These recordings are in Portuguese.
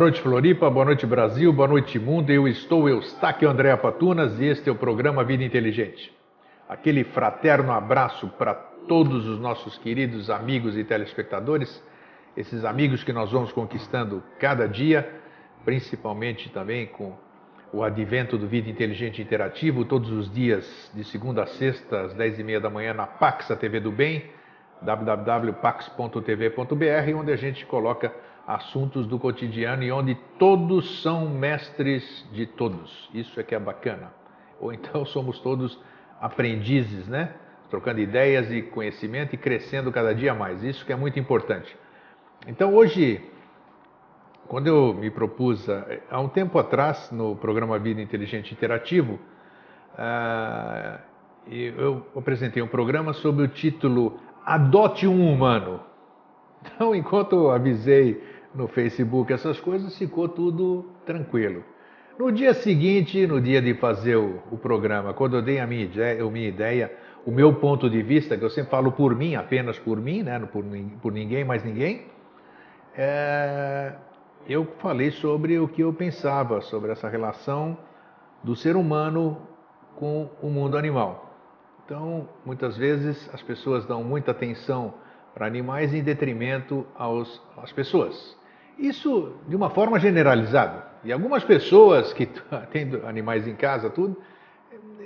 Noite, Floripa. Boa noite, Brasil. Boa noite, mundo. Eu estou, Eustáquio André Patunas e este é o programa Vida Inteligente. Aquele fraterno abraço para todos os nossos queridos amigos e telespectadores, esses amigos que nós vamos conquistando cada dia, principalmente também com o advento do Vida Inteligente Interativo, todos os dias, de segunda a sexta, às 10h30 da manhã, na Pax, a TV do Bem, www.pax.tv.br, onde a gente coloca assuntos do cotidiano e onde todos são mestres de todos. Isso é que é bacana. Ou então somos todos aprendizes, né? Trocando ideias e conhecimento e crescendo cada dia mais. Isso que é muito importante. Então hoje, quando eu me propus, há um tempo atrás, no programa Vida Inteligente Interativo, uh, eu apresentei um programa sobre o título Adote um Humano. Então, enquanto eu avisei no Facebook, essas coisas, ficou tudo tranquilo. No dia seguinte, no dia de fazer o, o programa, quando eu dei a minha ideia, a minha ideia, o meu ponto de vista, que eu sempre falo por mim, apenas por mim, né? por, por ninguém mais ninguém, é, eu falei sobre o que eu pensava sobre essa relação do ser humano com o mundo animal. Então, muitas vezes as pessoas dão muita atenção para animais em detrimento aos, às pessoas. Isso de uma forma generalizada. E algumas pessoas que têm animais em casa, tudo,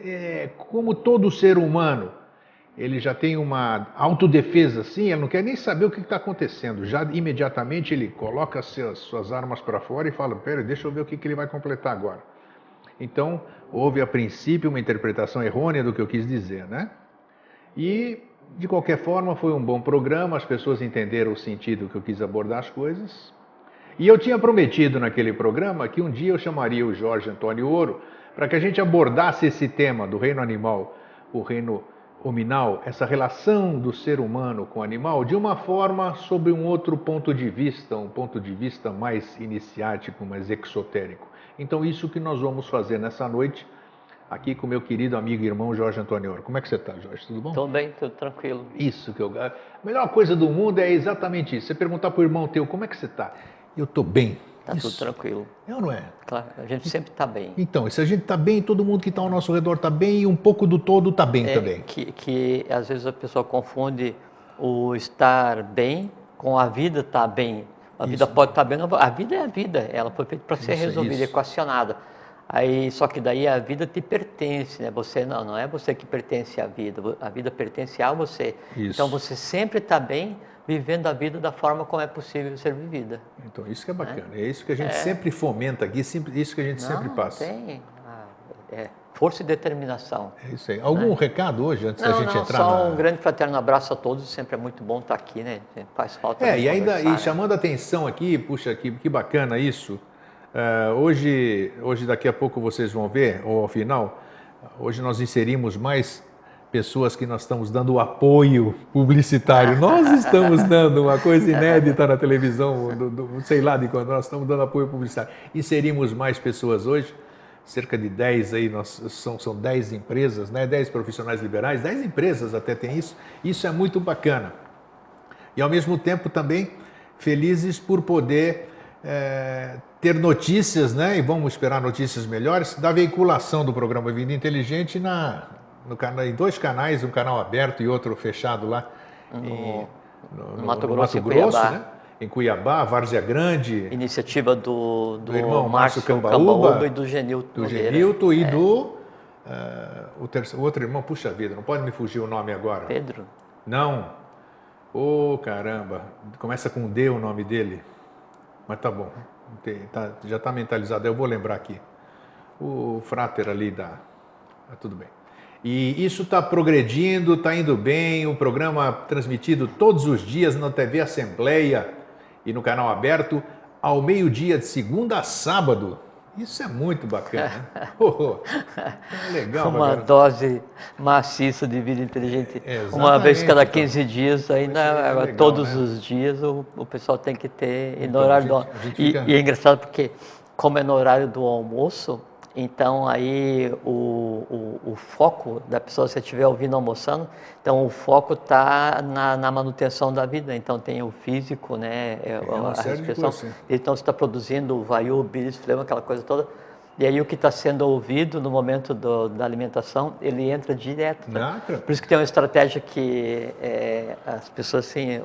é, como todo ser humano, ele já tem uma autodefesa assim, ele não quer nem saber o que está acontecendo. Já imediatamente ele coloca suas, suas armas para fora e fala: Pera, deixa eu ver o que, que ele vai completar agora. Então, houve a princípio uma interpretação errônea do que eu quis dizer, né? E, de qualquer forma, foi um bom programa, as pessoas entenderam o sentido que eu quis abordar as coisas. E eu tinha prometido naquele programa que um dia eu chamaria o Jorge Antônio Ouro para que a gente abordasse esse tema do reino animal, o reino hominal, essa relação do ser humano com o animal, de uma forma sob um outro ponto de vista, um ponto de vista mais iniciático, mais exotérico. Então, isso que nós vamos fazer nessa noite, aqui com meu querido amigo e irmão Jorge Antônio Ouro. Como é que você está, Jorge? Tudo bom? Tudo bem, tudo tranquilo. Isso que eu. A melhor coisa do mundo é exatamente isso. Você perguntar para o irmão teu como é que você está eu estou bem. Está tudo tranquilo. É ou não é? Claro, a gente sempre está bem. Então, se a gente está bem, todo mundo que está ao nosso redor está bem e um pouco do todo está bem é, também. Que, que às vezes a pessoa confunde o estar bem com a vida estar tá bem. A isso. vida pode estar tá bem, a vida é a vida, ela foi feita para ser isso, resolvida, isso. equacionada. Aí, só que daí a vida te pertence, né? Você não, não é você que pertence à vida, a vida pertence a você. Então você sempre está bem vivendo a vida da forma como é possível ser vivida. Então, isso que é bacana. É, é isso que a gente é. sempre fomenta aqui, isso que a gente Não, sempre passa. Tem. Ah, é, força e determinação. É isso aí. Algum né? recado hoje, antes não, da gente não, entrar só na... um grande fraterno abraço a todos, sempre é muito bom estar aqui, né? Faz falta É, e ainda e chamando a atenção aqui, puxa, que, que bacana isso. Uh, hoje, hoje, daqui a pouco vocês vão ver, ou ao final, hoje nós inserimos mais pessoas que nós estamos dando apoio publicitário. Nós estamos dando uma coisa inédita na televisão, do, do, sei lá de quando, nós estamos dando apoio publicitário. Inserimos mais pessoas hoje, cerca de 10 aí, nós, são, são 10 empresas, né? 10 profissionais liberais, 10 empresas até tem isso. Isso é muito bacana. E ao mesmo tempo também felizes por poder é, ter notícias, né? E vamos esperar notícias melhores da veiculação do programa Vida Inteligente na, no canal, em dois canais, um canal aberto e outro fechado lá no, em, no, no, Mato Grosso, Mato Grosso né? em Cuiabá, Várzea Grande. Iniciativa do, do, do irmão Márcio Cambaúba, Cambaúba, e do Genilton. Do Genilton e é. do uh, o, terceiro, o, outro irmão, puxa vida, não pode me fugir o nome agora. Pedro? Não. Ô oh, caramba, começa com D o nome dele. Mas tá bom, tá, já está mentalizado, eu vou lembrar aqui. O frater ali da. Ah, tudo bem. E isso está progredindo, está indo bem. O programa transmitido todos os dias na TV Assembleia e no canal aberto ao meio-dia de segunda a sábado. Isso é muito bacana. oh, é legal. Uma bacana. dose maciça de vida inteligente. É, Uma vez cada 15 então. dias, ainda é legal, todos né? os dias o, o pessoal tem que ter. Então, gente, e, fica... e, é engraçado porque como é no horário do almoço, então aí o, o, o, foco da pessoa, se estiver ouvindo almoçando, então o foco está na, na, manutenção da vida. Então tem o físico, né? É, a respiração. Então você está produzindo o vaiu, o bilis, flema, aquela coisa toda. E aí o que está sendo ouvido no momento do, da alimentação, ele entra direto. Né? Por isso que tem uma estratégia que é, as pessoas, assim,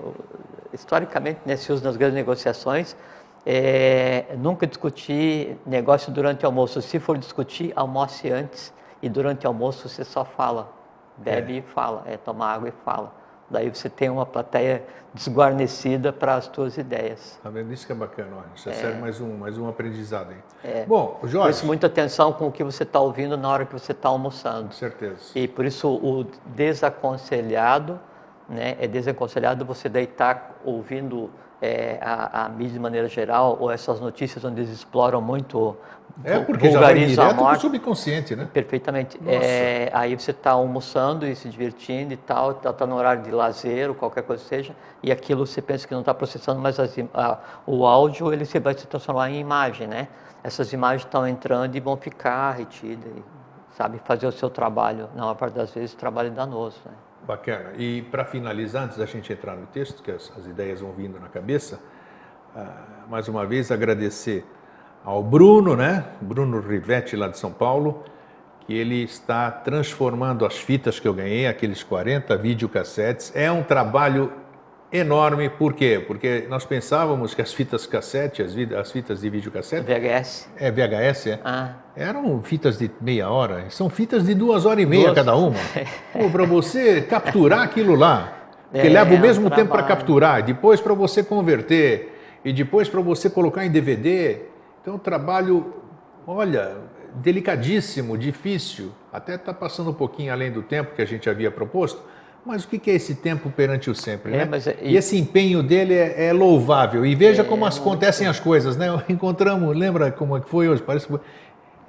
historicamente, né, se usa nas grandes negociações, é, nunca discutir negócio durante o almoço. Se for discutir, almoce antes e durante o almoço você só fala. Bebe é. e fala, é tomar água e fala. Daí você tem uma plateia desguarnecida para as suas ideias. Tá vendo? Isso que é bacana, olha. Isso é, serve mais um, mais um aprendizado aí. É. Bom, Jorge. Isso, muita atenção com o que você está ouvindo na hora que você está almoçando. Com certeza. E por isso, o desaconselhado, né? É desaconselhado você deitar ouvindo é, a, a, mídia de maneira geral, ou essas notícias onde eles exploram muito é, porque já vai direto para subconsciente, né? Perfeitamente. É, aí você está almoçando e se divertindo e tal, está tá no horário de lazer ou qualquer coisa que seja, e aquilo você pensa que não está processando, mas as, a, o áudio ele vai se transformar em imagem, né? Essas imagens estão entrando e vão ficar retidas, sabe? Fazer o seu trabalho, na maior parte das vezes, trabalho danoso, né? Bacana. E para finalizar, antes da gente entrar no texto, que as, as ideias vão vindo na cabeça, uh, mais uma vez agradecer ao Bruno, né? Bruno Rivetti, lá de São Paulo, que ele está transformando as fitas que eu ganhei, aqueles 40 videocassetes. É um trabalho enorme, por quê? Porque nós pensávamos que as fitas cassete, as, as fitas de videocassete... VHS. É, VHS, é. Ah. Eram fitas de meia hora, são fitas de duas horas e meia duas. cada uma. Para você capturar aquilo lá, que é, leva o mesmo é um tempo para capturar, depois para você converter, e depois para você colocar em DVD. Então, um trabalho, olha, delicadíssimo, difícil, até está passando um pouquinho além do tempo que a gente havia proposto, mas o que é esse tempo perante o sempre, é, né? Mas, é, e... e... esse empenho dele é, é louvável. E veja é, como as, acontecem as coisas, né? Encontramos, lembra como é que foi hoje? Parece que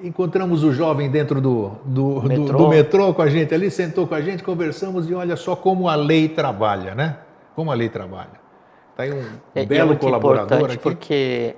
encontramos o jovem dentro do, do, metrô. Do, do, metrô com a gente ali, sentou com a gente, conversamos e olha só como a lei trabalha, né? Como a lei trabalha. Está aí um, um é, belo colaborador aqui. Porque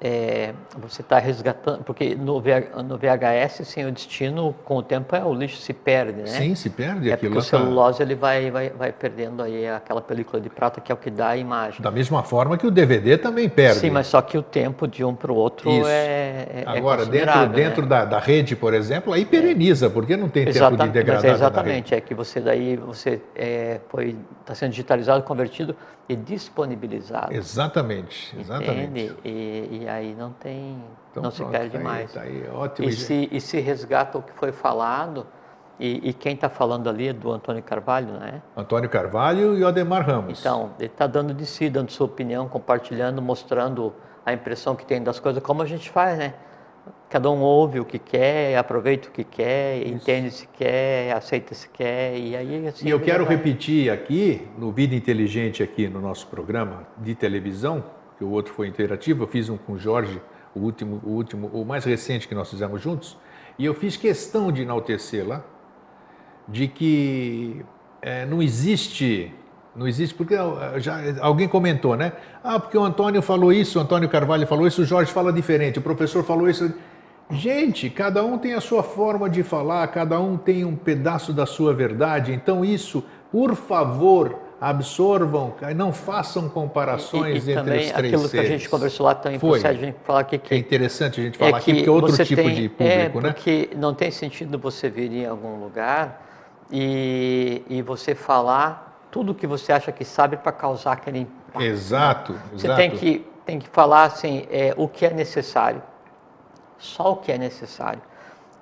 é, você está resgatando, porque no, no VHS, sim, o destino, com o tempo, é o lixo se perde, né? Sim, se perde. É porque o celulose ele vai, vai, vai perdendo aí aquela película de prata que é o que dá a imagem. Da mesma forma que o DVD também perde. Sim, mas só que o tempo de um para o outro Isso. é, é, é Agora, dentro, dentro né? da, da rede, por exemplo, aí pereniza, porque não tem tempo de degradar. É exatamente, é que você daí você é, foi está sendo digitalizado, convertido e disponibilizado. Exatamente, exatamente. E, e, aí não tem, então, não pronto, se perde tá mais. Tá aí, ótimo. E se, e se resgata o que foi falado, e, e quem está falando ali é do Antônio Carvalho, né? Antônio Carvalho e Odemar Ramos. Então, ele está dando de si, dando sua opinião, compartilhando, mostrando a impressão que tem das coisas, como a gente faz, né? Cada um ouve o que quer, aproveita o que quer, Isso. entende se quer, aceita se quer e aí assim. E eu quero vai. repetir aqui no Vida Inteligente aqui no nosso programa de televisão, que o outro foi interativo, eu fiz um com o Jorge, o último, o último, o mais recente que nós fizemos juntos, e eu fiz questão de enaltecer lá de que é, não existe não existe, porque já, alguém comentou, né? Ah, porque o Antônio falou isso, o Antônio Carvalho falou isso, o Jorge fala diferente, o professor falou isso. Gente, cada um tem a sua forma de falar, cada um tem um pedaço da sua verdade, então isso, por favor, absorvam, não façam comparações e, e entre os três aquilo seres. que a gente conversou lá também Foi. a gente falar aqui que é interessante a gente falar é aqui porque é outro tipo tem, de público, é, né? Porque não tem sentido você vir em algum lugar e, e você falar tudo que você acha que sabe para causar aquele impacto. Exato, né? Você tem que, tem que falar assim, é, o que é necessário. Só o que é necessário.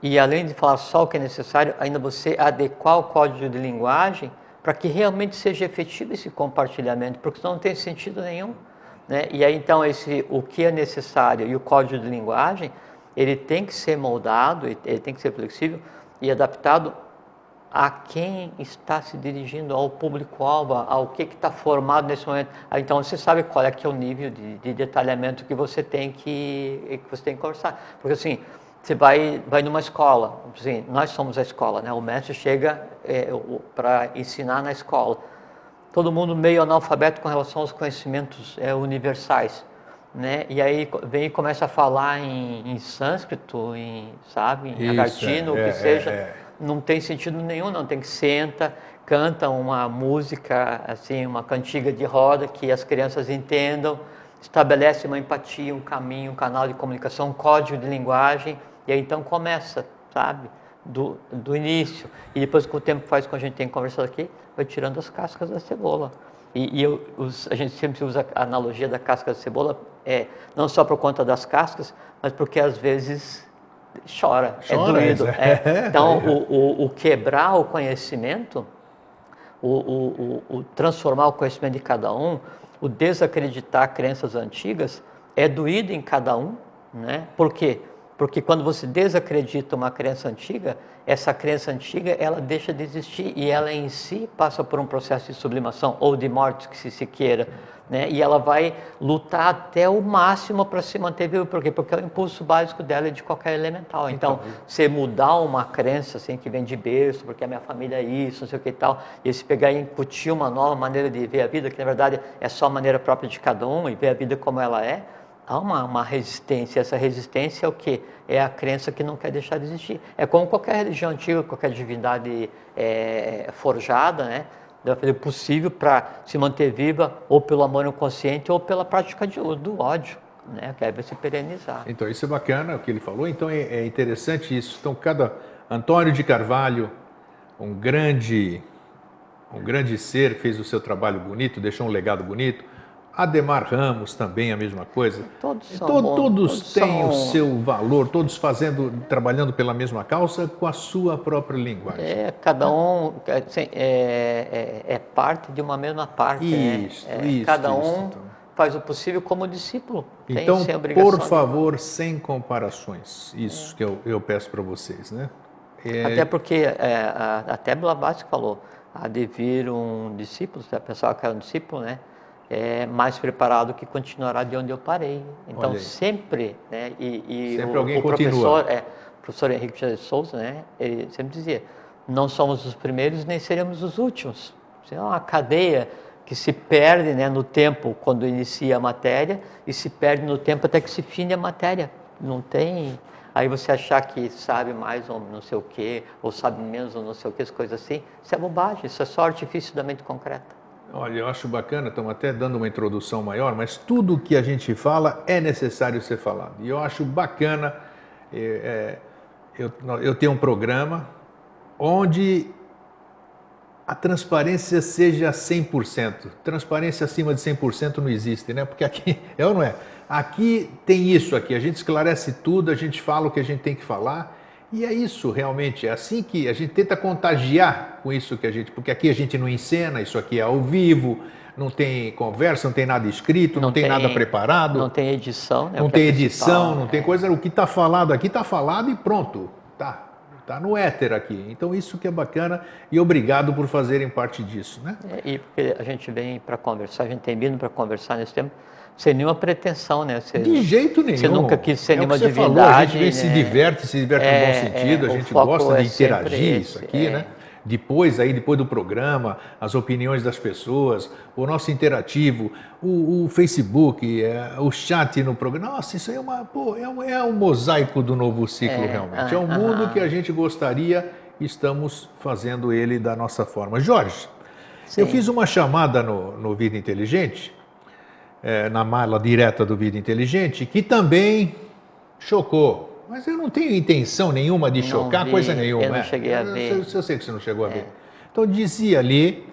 E além de falar só o que é necessário, ainda você adequar o código de linguagem para que realmente seja efetivo esse compartilhamento, porque senão não tem sentido nenhum. Né? E aí então esse o que é necessário e o código de linguagem, ele tem que ser moldado, ele tem que ser flexível e adaptado a quem está se dirigindo, ao público-alvo, ao que está formado nesse momento. Ah, então você sabe qual é que é o nível de, de, detalhamento que você tem que, que você tem que conversar. Porque assim, você vai, vai numa escola, assim, nós somos a escola, né? o mestre chega é, para ensinar na escola. Todo mundo meio analfabeto com relação aos conhecimentos é, universais. né? E aí vem e começa a falar em, em sânscrito, em, sabe, em agartino, é, o que é, seja. Não tem sentido nenhum, não. Tem que senta, canta uma música, assim, uma cantiga de roda que as crianças entendam, estabelece uma empatia, um caminho, um canal de comunicação, um código de linguagem, e aí então começa, sabe? Do, do início. E depois, com o tempo faz, como a gente tem conversado aqui, vai tirando as cascas da cebola. E, e eu, os, a gente sempre usa a analogia da casca da cebola, é, não só por conta das cascas, mas porque às vezes chora, é chora é doído. É. É. Então, o, o, o, quebrar o conhecimento, o, o, transformar o conhecimento de cada um, o desacreditar crenças antigas, é doído em cada um. Né? Por quê? Porque quando você desacredita uma crença antiga, essa crença antiga ela deixa de existir e ela em si passa por um processo de sublimação ou de morte, que se, se queira. Né? E ela vai lutar até o máximo para se manter viva. Por quê? Porque é o impulso básico dela é de qualquer elemental. Então, então você mudar uma crença assim, que vem de berço, porque a minha família é isso, não sei o que e tal, e se pegar e incutir uma nova maneira de ver a vida, que na verdade é só a maneira própria de cada um e ver a vida como ela é, há uma, uma resistência. Essa resistência é o que? É a crença que não quer deixar de existir. É como qualquer religião antiga, qualquer divindade é, forjada, né? Deve fazer o possível para se manter viva ou pelo amor inconsciente ou pela prática de, do ódio, né? Que vai se perenizar. Então, isso é bacana o que ele falou. Então, é, é interessante isso. Então, cada Antônio de Carvalho, um grande, um grande ser, fez o seu trabalho bonito, deixou um legado bonito. Ademar Ramos também a mesma coisa. Todos, são Todo, bons, todos, todos têm são... o seu valor, todos fazendo, trabalhando pela mesma causa com a sua própria linguagem. É, cada um assim, é, é, é, parte de uma mesma parte. Né? Isso, né? isso. Cada um isso, então. faz o possível como discípulo. Então, por favor, sem comparações. Isso é. que eu, eu peço para vocês, né? É... Até porque, é, até Blavatsky falou, há de vir um discípulo, se a pessoa quer um discípulo, né? É, mais preparado que continuará de onde eu parei. Então, sempre, né, e, e sempre o, alguém o professor, é, professor Henrique de Souza, né, ele sempre dizia, não somos os primeiros nem seremos os últimos. Isso é uma cadeia que se perde né, no tempo quando inicia a matéria e se perde no tempo até que se fine a matéria. Não tem... Aí você achar que sabe mais ou não sei o quê, ou sabe menos ou não sei o quê, as coisas assim, isso é bobagem, isso é só artifício da mente concreta. Olha, eu acho bacana, estamos até dando uma introdução maior, mas tudo que a gente fala é necessário ser falado. E eu acho bacana, é, é, eu, eu tenho um programa onde a transparência seja 100%. Transparência acima de 100% não existe, né? Porque aqui, é ou não é? Aqui tem isso aqui, a gente esclarece tudo, a gente fala o que a gente tem que falar e é isso realmente, é assim que a gente tenta contagiar com isso que a gente, porque aqui a gente não encena, isso aqui é ao vivo, não tem conversa, não tem nada escrito, não, não tem, tem, nada preparado. Não tem edição, né? Não tem edição, não é. tem coisa, o que está falado aqui está falado e pronto, tá. Está no éter aqui. Então, isso que é bacana e obrigado por fazerem parte disso. Né? É, e porque a gente vem para conversar, a gente tem vindo para conversar nesse tempo sem nenhuma pretensão, né? Você, de jeito nenhum. Você nunca quis ser é nenhuma você divindade. Falou, a gente né? se diverte, se diverte é, no bom sentido, é, a gente gosta de é interagir isso aqui, é. né? Depois aí, depois do programa, as opiniões das pessoas, o nosso interativo, o, o Facebook, é, o chat no programa. Nossa, isso aí é uma, pô, é, um, é um mosaico do novo ciclo realmente. é um mundo que a gente gostaria e estamos fazendo ele da nossa forma. Jorge, Sim. eu fiz uma chamada no, no Vida Inteligente é, na mala direta do Vida Inteligente, que também chocou. Mas eu não tenho intenção nenhuma de não chocar, vi, coisa nenhuma. Eu não é. cheguei a ver. Eu, eu, sei que você não chegou a ver. É. Então dizia ali,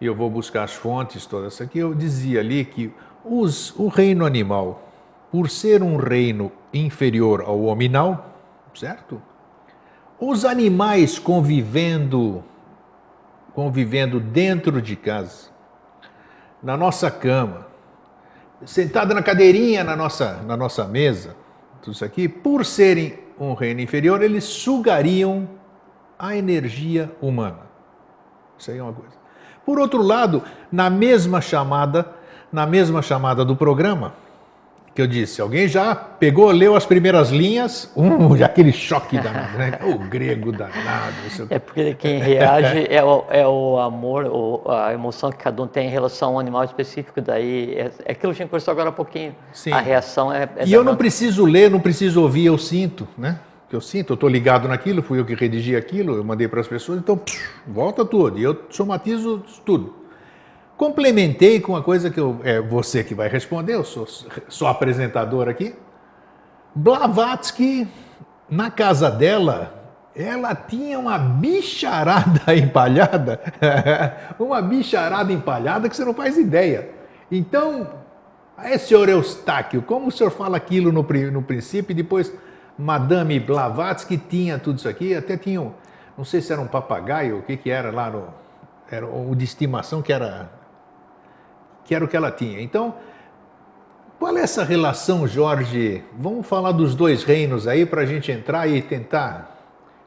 e eu vou buscar as fontes todas aqui, eu dizia ali que os, o reino animal, por ser um reino inferior ao hominal, certo? Os animais convivendo, convivendo dentro de casa, na nossa cama, sentado na cadeirinha na nossa, na nossa mesa, tudo isso aqui, por serem um reino inferior, eles sugariam a energia humana. Isso aí é uma coisa. Por outro lado, na mesma chamada, na mesma chamada do programa, que eu disse, alguém já pegou, leu as primeiras linhas, um, já aquele choque danado, né? O grego danado. É porque quem reage é o, é o amor, o, a emoção que cada um tem em relação a um animal específico, daí é, é aquilo que a gente conversou agora há um pouquinho. Sim. A reação é. é e eu não preciso ler, não preciso ouvir, eu sinto, né? Que eu sinto, eu estou ligado naquilo, fui eu que redigi aquilo, eu mandei para as pessoas, então psh, volta tudo. E eu somatizo tudo. Complementei com uma coisa que eu, é você que vai responder, eu sou, sou apresentador aqui. Blavatsky, na casa dela, ela tinha uma bicharada empalhada, uma bicharada empalhada que você não faz ideia. Então, aí, senhor Eustáquio, como o senhor fala aquilo no, no princípio e depois Madame Blavatsky tinha tudo isso aqui, até tinha, não sei se era um papagaio, o que que era lá no, era o de estimação que era que era o que ela tinha. Então, qual é essa relação, Jorge? Vamos falar dos dois reinos aí para a gente entrar e tentar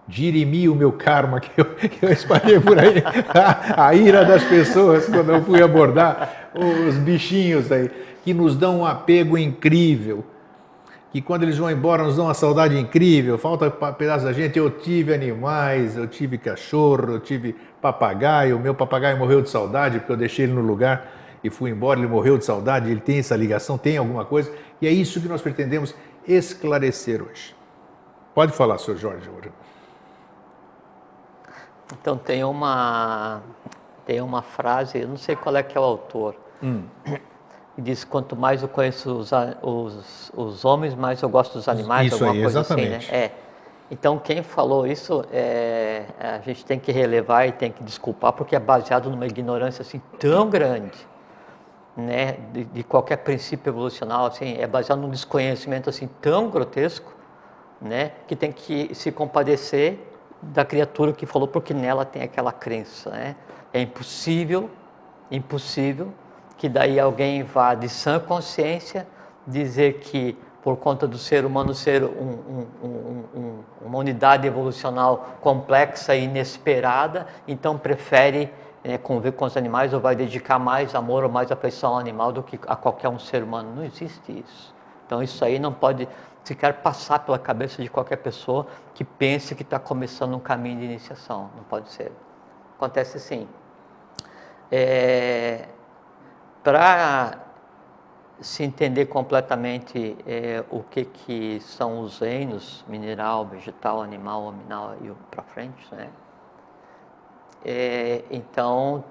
dirimir o meu karma que eu, que eu espalhei por aí, a, a, ira das pessoas quando eu fui abordar os bichinhos aí, que nos dão um apego incrível, que quando eles vão embora nos dão uma saudade incrível, falta pedaço da gente. Eu tive animais, eu tive cachorro, eu tive papagaio, o meu papagaio morreu de saudade porque eu deixei ele no lugar e foi embora, ele morreu de saudade, ele tem essa ligação, tem alguma coisa, e é isso que nós pretendemos esclarecer hoje. Pode falar, senhor Jorge. Então tem uma tem uma frase, eu não sei qual é que é o autor, hum. que diz quanto mais eu conheço os, os, os homens, mais eu gosto dos animais, isso alguma aí, coisa exatamente. assim, né? É. Então quem falou isso, é, a gente tem que relevar e tem que desculpar, porque é baseado numa ignorância assim tão grande né, de, de, qualquer princípio evolucional, assim, é baseado num desconhecimento assim tão grotesco, né, que tem que se compadecer da criatura que falou porque nela tem aquela crença, né? É impossível, impossível que daí alguém vá de sã consciência dizer que por conta do ser humano ser um, um, um, uma unidade evolucional complexa e inesperada, então prefere é, conviver com os animais ou vai dedicar mais amor ou mais afeição ao animal do que a qualquer um ser humano. Não existe isso. Então isso aí não pode sequer passar pela cabeça de qualquer pessoa que pense que está começando um caminho de iniciação. Não pode ser. Acontece sim. É, Para se entender completamente é, o que, que são os reinos, mineral, vegetal, animal, aminal e para frente, né? É, então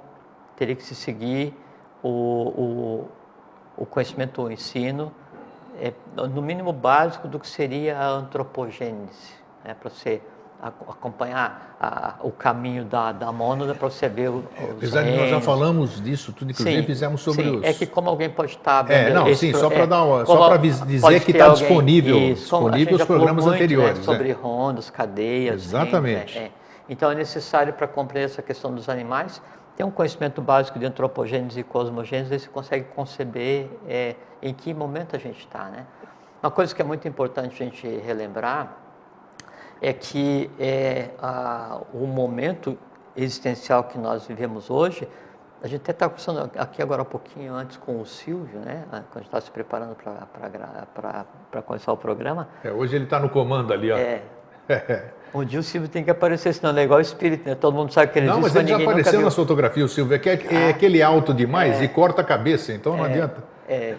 teria que se seguir o, o, o conhecimento, o ensino, é, no mínimo básico do que seria a antropogênese, né, para você acompanhar a, o caminho da, da mônada para você ver os Apesar de nós já falamos disso, tudo inclusive sim, fizemos sobre sim. os... É que como alguém pode estar... É, não, esse, sim, só para é, dar uma, só para dizer que está disponível, isso, disponível os programas muito, né, anteriores. Né, sobre rondas, cadeias... Exatamente. é. Então é necessário para compreender essa questão dos animais ter um conhecimento básico de antropogênese e cosmogênese, você consegue conceber é, em que momento a gente está, né? Uma coisa que é muito importante a gente relembrar é que é, a, o momento existencial que nós vivemos hoje, a gente até está conversando aqui agora um pouquinho antes com o Silvio, né? Quando a gente está se preparando para começar o programa. É, hoje ele está no comando ali, ó. É, um dia o Silvio tem que aparecer, senão é igual o espírito, né? Todo mundo sabe que ele não, existe, mas ele já apareceu nas fotografias, o Silvio, é, que é, é ah, aquele alto demais é, e corta a cabeça, então não é, adianta. É,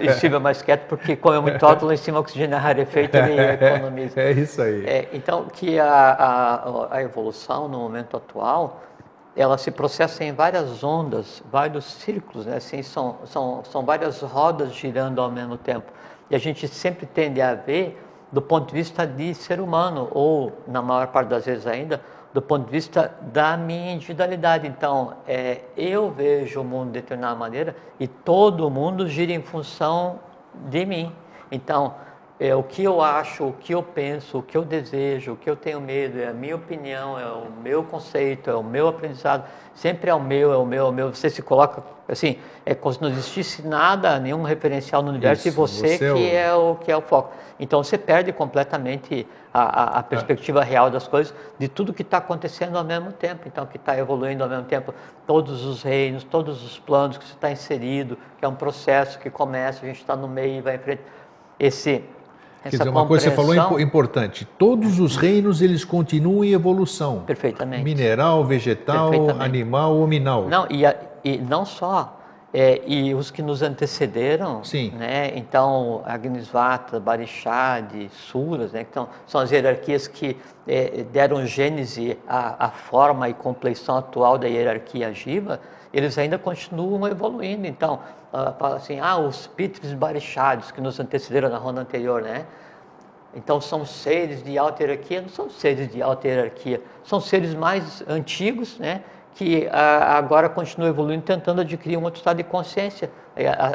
e, e o Silvio é mais quieto porque como é muito alto, lá em cima o oxigênio é rarefeito, ele economiza. É isso aí. É, então, que a, a, a evolução no momento atual, ela se processa em várias ondas, vários círculos, né? assim, são, são, são várias rodas girando ao mesmo tempo. E a gente sempre tende a ver do ponto de vista de ser humano, ou, na maior parte das vezes ainda, do ponto de vista da minha individualidade. Então, é, eu vejo o mundo de determinada maneira e todo mundo gira em função de mim. Então, é, o que eu acho, o que eu penso, o que eu desejo, o que eu tenho medo, é a minha opinião, é o meu conceito, é o meu aprendizado, sempre é o meu, é o meu, é o meu. Você se coloca assim, é como se não existisse nada, nenhum referencial no universo Isso, e você, você que é, o... é o que é o foco. Então você perde completamente a, a, a perspectiva é. real das coisas, de tudo que está acontecendo ao mesmo tempo, então que está evoluindo ao mesmo tempo, todos os reinos, todos os planos que você está inserido, que é um processo que começa, a gente está no meio e vai em frente esse Quer dizer, uma coisa que você falou importante. Todos os reinos eles continuam em evolução. Perfeitamente. Mineral, vegetal, animal, hominal. Não, e, a, e não só é, e os que nos antecederam, Sim. né? Então, Agnisvata, Barishad, Suras, né? Então, são as hierarquias que é, deram gênese à, à, forma e compleição atual da hierarquia Jiva, eles ainda continuam evoluindo. Então, uh, fala assim, ah, os Pitris Barishads que nos antecederam na ronda anterior, né? Então, são seres de alta hierarquia, não são seres de alta hierarquia, são seres mais antigos, né? Que agora continua evoluindo, tentando adquirir um outro estado de consciência.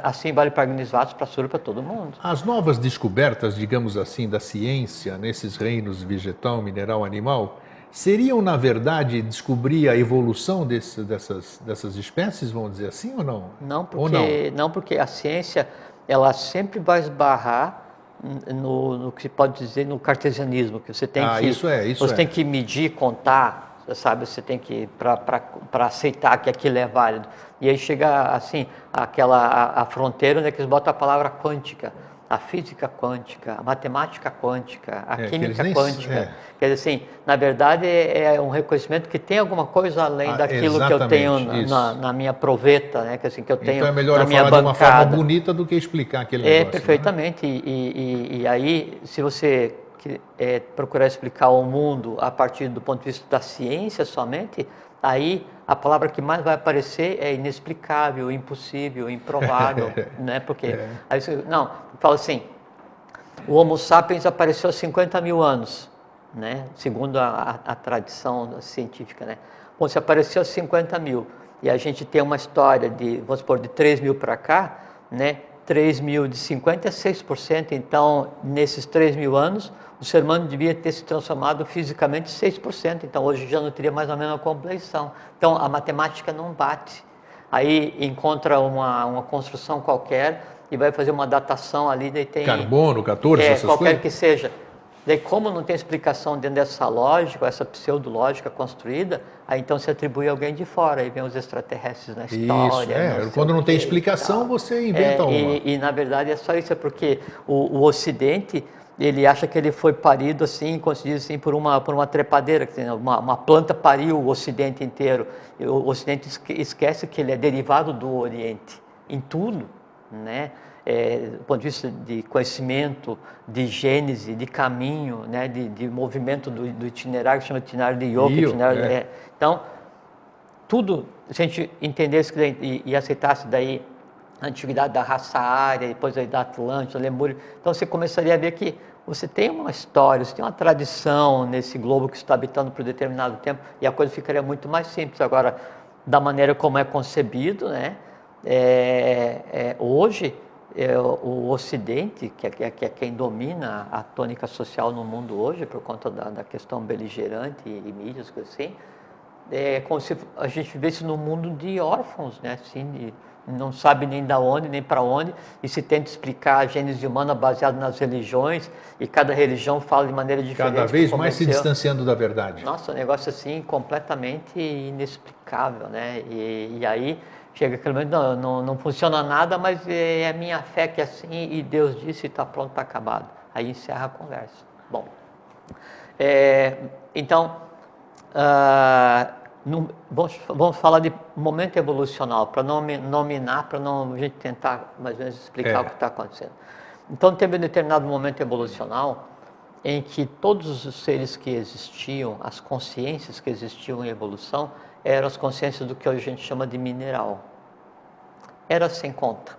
Assim vale para Agnisvatos, para Sura, para todo mundo. As novas descobertas, digamos assim, da ciência nesses reinos vegetal, mineral, animal, seriam, na verdade, descobrir a evolução desse, dessas, dessas espécies, vamos dizer assim, ou não? Não, porque, não? não porque a ciência ela sempre vai esbarrar no, no que se pode dizer no cartesianismo, que você tem ah, que isso é, isso você é. tem que medir, contar, sabe? Você tem que para aceitar que aquilo é válido. E aí chega assim aquela a, a fronteira onde é que eles botam a palavra quântica, a física quântica, a matemática quântica, a é, química quântica. É. Quer dizer assim, na verdade é, é um reconhecimento que tem alguma coisa além ah, daquilo que eu tenho na, na, minha proveta, né? Que assim que eu tenho então é melhor na minha falar bancada. de uma forma bonita do que explicar aquele é, negócio. É perfeitamente. Né? E, e, e aí, se você que é, procurar explicar o mundo a partir do ponto de vista da ciência somente, aí a palavra que mais vai aparecer é inexplicável, impossível, improvável, né? Porque é. aí você, não, fala assim, o Homo sapiens apareceu há 50 mil anos, né? Segundo a, a, a tradição científica, né? Bom, se apareceu há 50 mil e a gente tem uma história de, vamos supor, de 3 mil para cá, né? 3 mil de 56%, então nesses 3 mil anos o ser humano devia ter se transformado fisicamente 6%, então hoje já não teria mais ou menos a compleição. Então a matemática não bate. Aí encontra uma, uma construção qualquer e vai fazer uma datação ali, daí tem... Carbono, 14, é, essas qualquer coisas? que seja. Daí como não tem explicação dentro dessa lógica, essa pseudológica construída, aí então se atribui a alguém de fora, aí vem os extraterrestres na história. Isso, é. Quando não tem explicação, você inventa é, uma. E, e, na verdade é só isso, é porque o, o Ocidente ele acha que ele foi parido assim, como se diz assim, por uma, por uma trepadeira, uma, uma planta pariu o Ocidente inteiro. O Ocidente esquece que ele é derivado do Oriente, em tudo, né? É, do ponto de vista de conhecimento, de gênese, de caminho, né? de, de movimento do, do, itinerário, que chama itinerário de yoga. Io, itinerário, é. É. Então, tudo, se a gente entendesse e, e aceitasse daí antiguidade da raça área, depois da Atlântida, Lemúria. Então você começaria a ver que você tem uma história, você tem uma tradição nesse globo que está habitando por determinado tempo e a coisa ficaria muito mais simples. Agora, da maneira como é concebido, né? É, é, hoje, é, o Ocidente, que é, que é, quem domina a tônica social no mundo hoje, por conta da, da questão beligerante e, e mídias, assim, é como se a gente vivesse num mundo de órfãos, né? Assim, de, não sabe nem da onde, nem para onde, e se tenta explicar a gênese humana baseado nas religiões, e cada religião fala de maneira diferente. Cada vez mais se distanciando da verdade. Nossa, um negócio assim completamente inexplicável, né? E, e aí chega aquele momento, não, não, não funciona nada, mas é a minha fé que é assim, e Deus disse está pronto, está acabado. Aí encerra a conversa. Bom, é, então, uh, no, vamos, vamos, falar de momento evolucional, para nominar, para não a gente tentar mais ou menos explicar é. o que está acontecendo. Então, teve um determinado momento evolucional em que todos os seres que existiam, as consciências que existiam em evolução, eram as consciências do que hoje a gente chama de mineral. Era sem conta.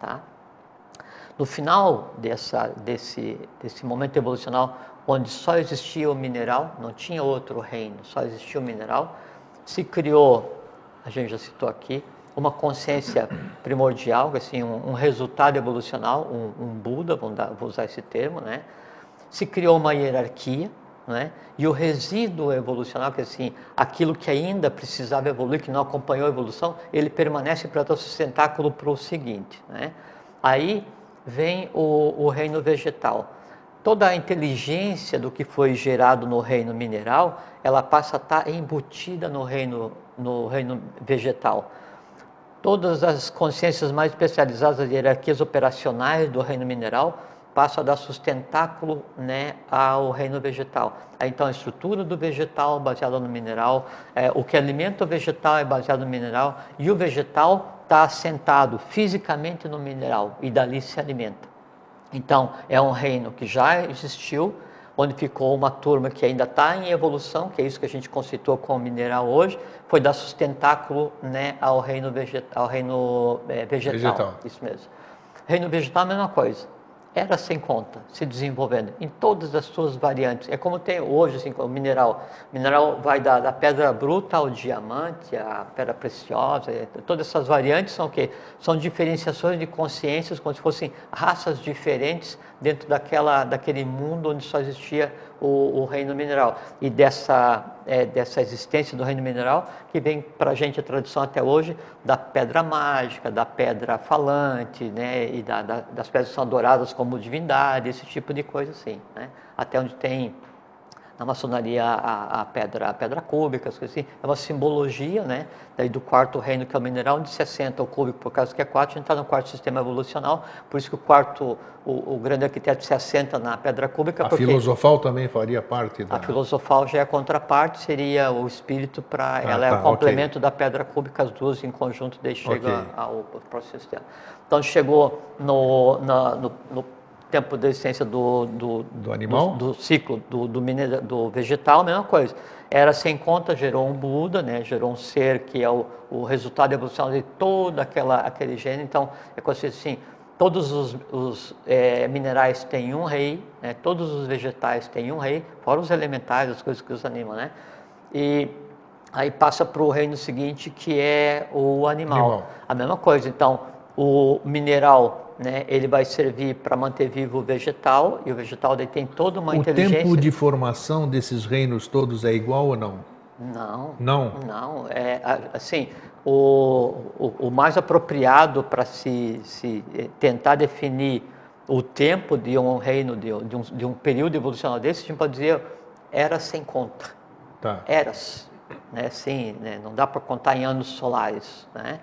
Tá? No final dessa, desse, desse momento evolucional, onde só existia o mineral, não tinha outro reino, só existia o mineral, se criou, a gente já citou aqui, uma consciência primordial, assim, um, um resultado evolucional, um, um Buda, dar, vou usar esse termo, né? Se criou uma hierarquia, né? E o resíduo evolucional, que assim, aquilo que ainda precisava evoluir, que não acompanhou a evolução, ele permanece para dar sustentáculo para o seguinte, né? Aí vem o, o reino vegetal toda a inteligência do que foi gerado no reino mineral, ela passa a estar embutida no reino, no reino vegetal. todas as consciências mais especializadas das hierarquias operacionais do reino mineral passam a dar sustentáculo né, ao reino vegetal. Então, a estrutura do vegetal baseada no mineral, é, o que alimenta o vegetal é baseado no mineral, e o vegetal está assentado fisicamente no mineral e dali se alimenta. Então, é um reino que já existiu, onde ficou uma turma que ainda está em evolução, que é isso que a gente conceitou como mineral hoje, foi dar sustentáculo né, ao reino, vegetal, ao reino é, vegetal. vegetal. Isso mesmo. Reino vegetal é a mesma coisa era sem conta, se desenvolvendo em todas as suas variantes. É como tem hoje assim, o mineral. O mineral vai da, da pedra bruta ao diamante, a pedra preciosa. Todas essas variantes são o quê? São diferenciações de consciências, como se fossem raças diferentes dentro daquela, daquele mundo onde só existia o, o reino mineral. E dessa, é, dessa existência do reino mineral, que vem para a gente a tradição até hoje da pedra mágica, da pedra falante, né, e da, da, das pedras que são adoradas como divindade, esse tipo de coisa assim. Né? Até onde tem na maçonaria a, a, pedra, a pedra cúbica, assim, é uma simbologia, né? Daí do quarto reino que é o mineral, de 60 o cúbico, por causa que é 4, a gente está no quarto sistema evolucional, por isso que o quarto, o, o grande arquiteto se assenta na pedra cúbica. A filosofal também faria parte da... A filosofal já é a contraparte, seria o espírito para... Ah, ela tá, é o tá, complemento okay. da pedra cúbica, as duas em conjunto, daí chega okay. ao, ao próximo sistema. Então chegou no, na, no, no tempo da existência do, do, do animal, do, do ciclo do, do, do vegetal, a mesma coisa. Era sem conta, gerou um Buda, né? gerou um ser que é o, o resultado evolucional de todo aquela, aquele gênero. Então, é como se assim, todos os, os é, minerais têm um rei, né? todos os vegetais têm um rei, fora os elementais, as coisas que os animam, né? E aí passa para o reino seguinte, que é o animal. animal. A mesma coisa. Então, o mineral né, ele vai servir para manter vivo o vegetal, e o vegetal tem toda uma o inteligência. O tempo de formação desses reinos todos é igual ou não? Não. Não? Não. É, assim, o, o, o mais apropriado para se, se eh, tentar definir o tempo de um reino, de, de, um, de um período evolucional desse, a gente pode dizer, era sem conta. Tá. Eras. Né, sim, né, não dá para contar em anos solares. Né?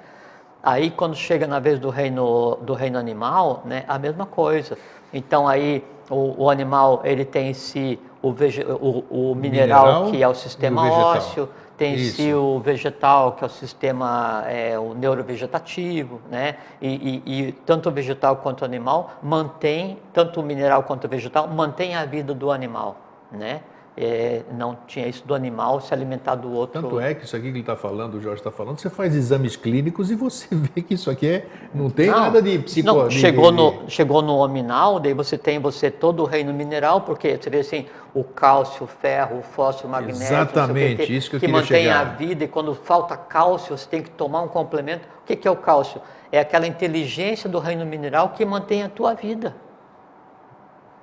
Aí quando chega na vez do reino do reino animal, né, a mesma coisa. Então aí o, o animal ele tem em si o, vege, o, o mineral, mineral, que é o sistema ósseo, tem em si o vegetal que é o sistema é, o neurovegetativo, né? E, e, e, tanto o vegetal quanto o animal mantém tanto o mineral quanto o vegetal mantém a vida do animal, né? É, não tinha isso do animal se alimentar do outro. Tanto é que isso aqui que ele está falando, o Jorge está falando, você faz exames clínicos e você vê que isso aqui é, não tem não, nada de psico... Não, chegou, no, chegou no hominal, daí você tem você todo o reino mineral, porque você vê assim, o cálcio, o ferro, o fósforo, o magnésio... Exatamente, que, isso que eu que queria mantém chegar. a vida e quando falta cálcio, você tem que tomar um complemento. O que, que é o cálcio? É aquela inteligência do reino mineral que mantém a tua vida.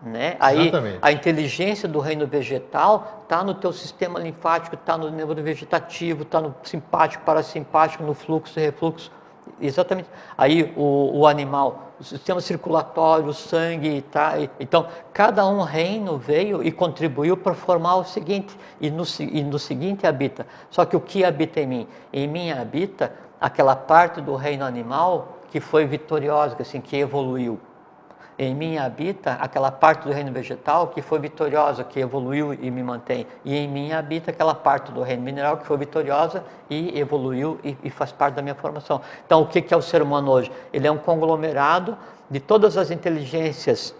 Né? Aí a inteligência do reino vegetal está no teu sistema linfático, está no neurônio vegetativo, está no simpático, parasimpático, no fluxo e refluxo. Exatamente. Aí o, o, animal, o sistema circulatório, o sangue, tá? Então, cada um reino veio e contribuiu para formar o seguinte, e no, e no seguinte habita. Só que o que habita em mim? Em mim habita aquela parte do reino animal que foi vitoriosa, assim, que evoluiu. Em mim habita aquela parte do reino vegetal que foi vitoriosa, que evoluiu e me mantém. E em mim habita aquela parte do reino mineral que foi vitoriosa e evoluiu e, e faz parte da minha formação. Então, o que, é o ser humano hoje? Ele é um conglomerado de todas as inteligências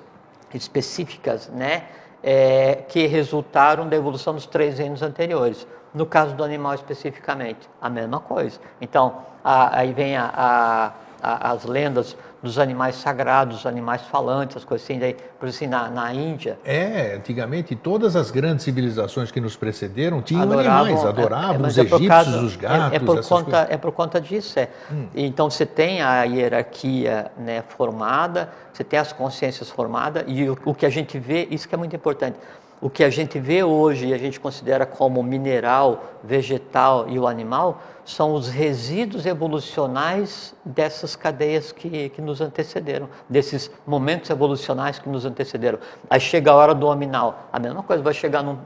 específicas, né? É, que resultaram da evolução dos três reinos anteriores. No caso do animal especificamente, a mesma coisa. Então, a, aí vem a, a, as lendas dos animais sagrados, dos animais falantes, as coisas assim, daí, por assim, na, na Índia. É, antigamente todas as grandes civilizações que nos precederam tinham adoravam, animais, adoravam é, os é egípcios, causa, os gatos. É, é por conta, é por conta disso, é. Hum. Então você tem a hierarquia né, formada, você tem as consciências formadas, e o, o que a gente vê, isso que é muito importante, o que a gente vê hoje e a gente considera como mineral, vegetal e o animal são os resíduos evolucionais dessas cadeias que, que nos antecederam, desses momentos evolucionais que nos antecederam. Aí chega a hora do hominal, a mesma coisa, vai chegar num,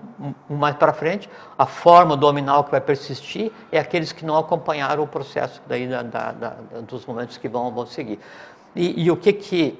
um, mais para frente, a forma do hominal que vai persistir é aqueles que não acompanharam o processo daí da, da, da, dos momentos que vão, vão seguir. E, e o que que,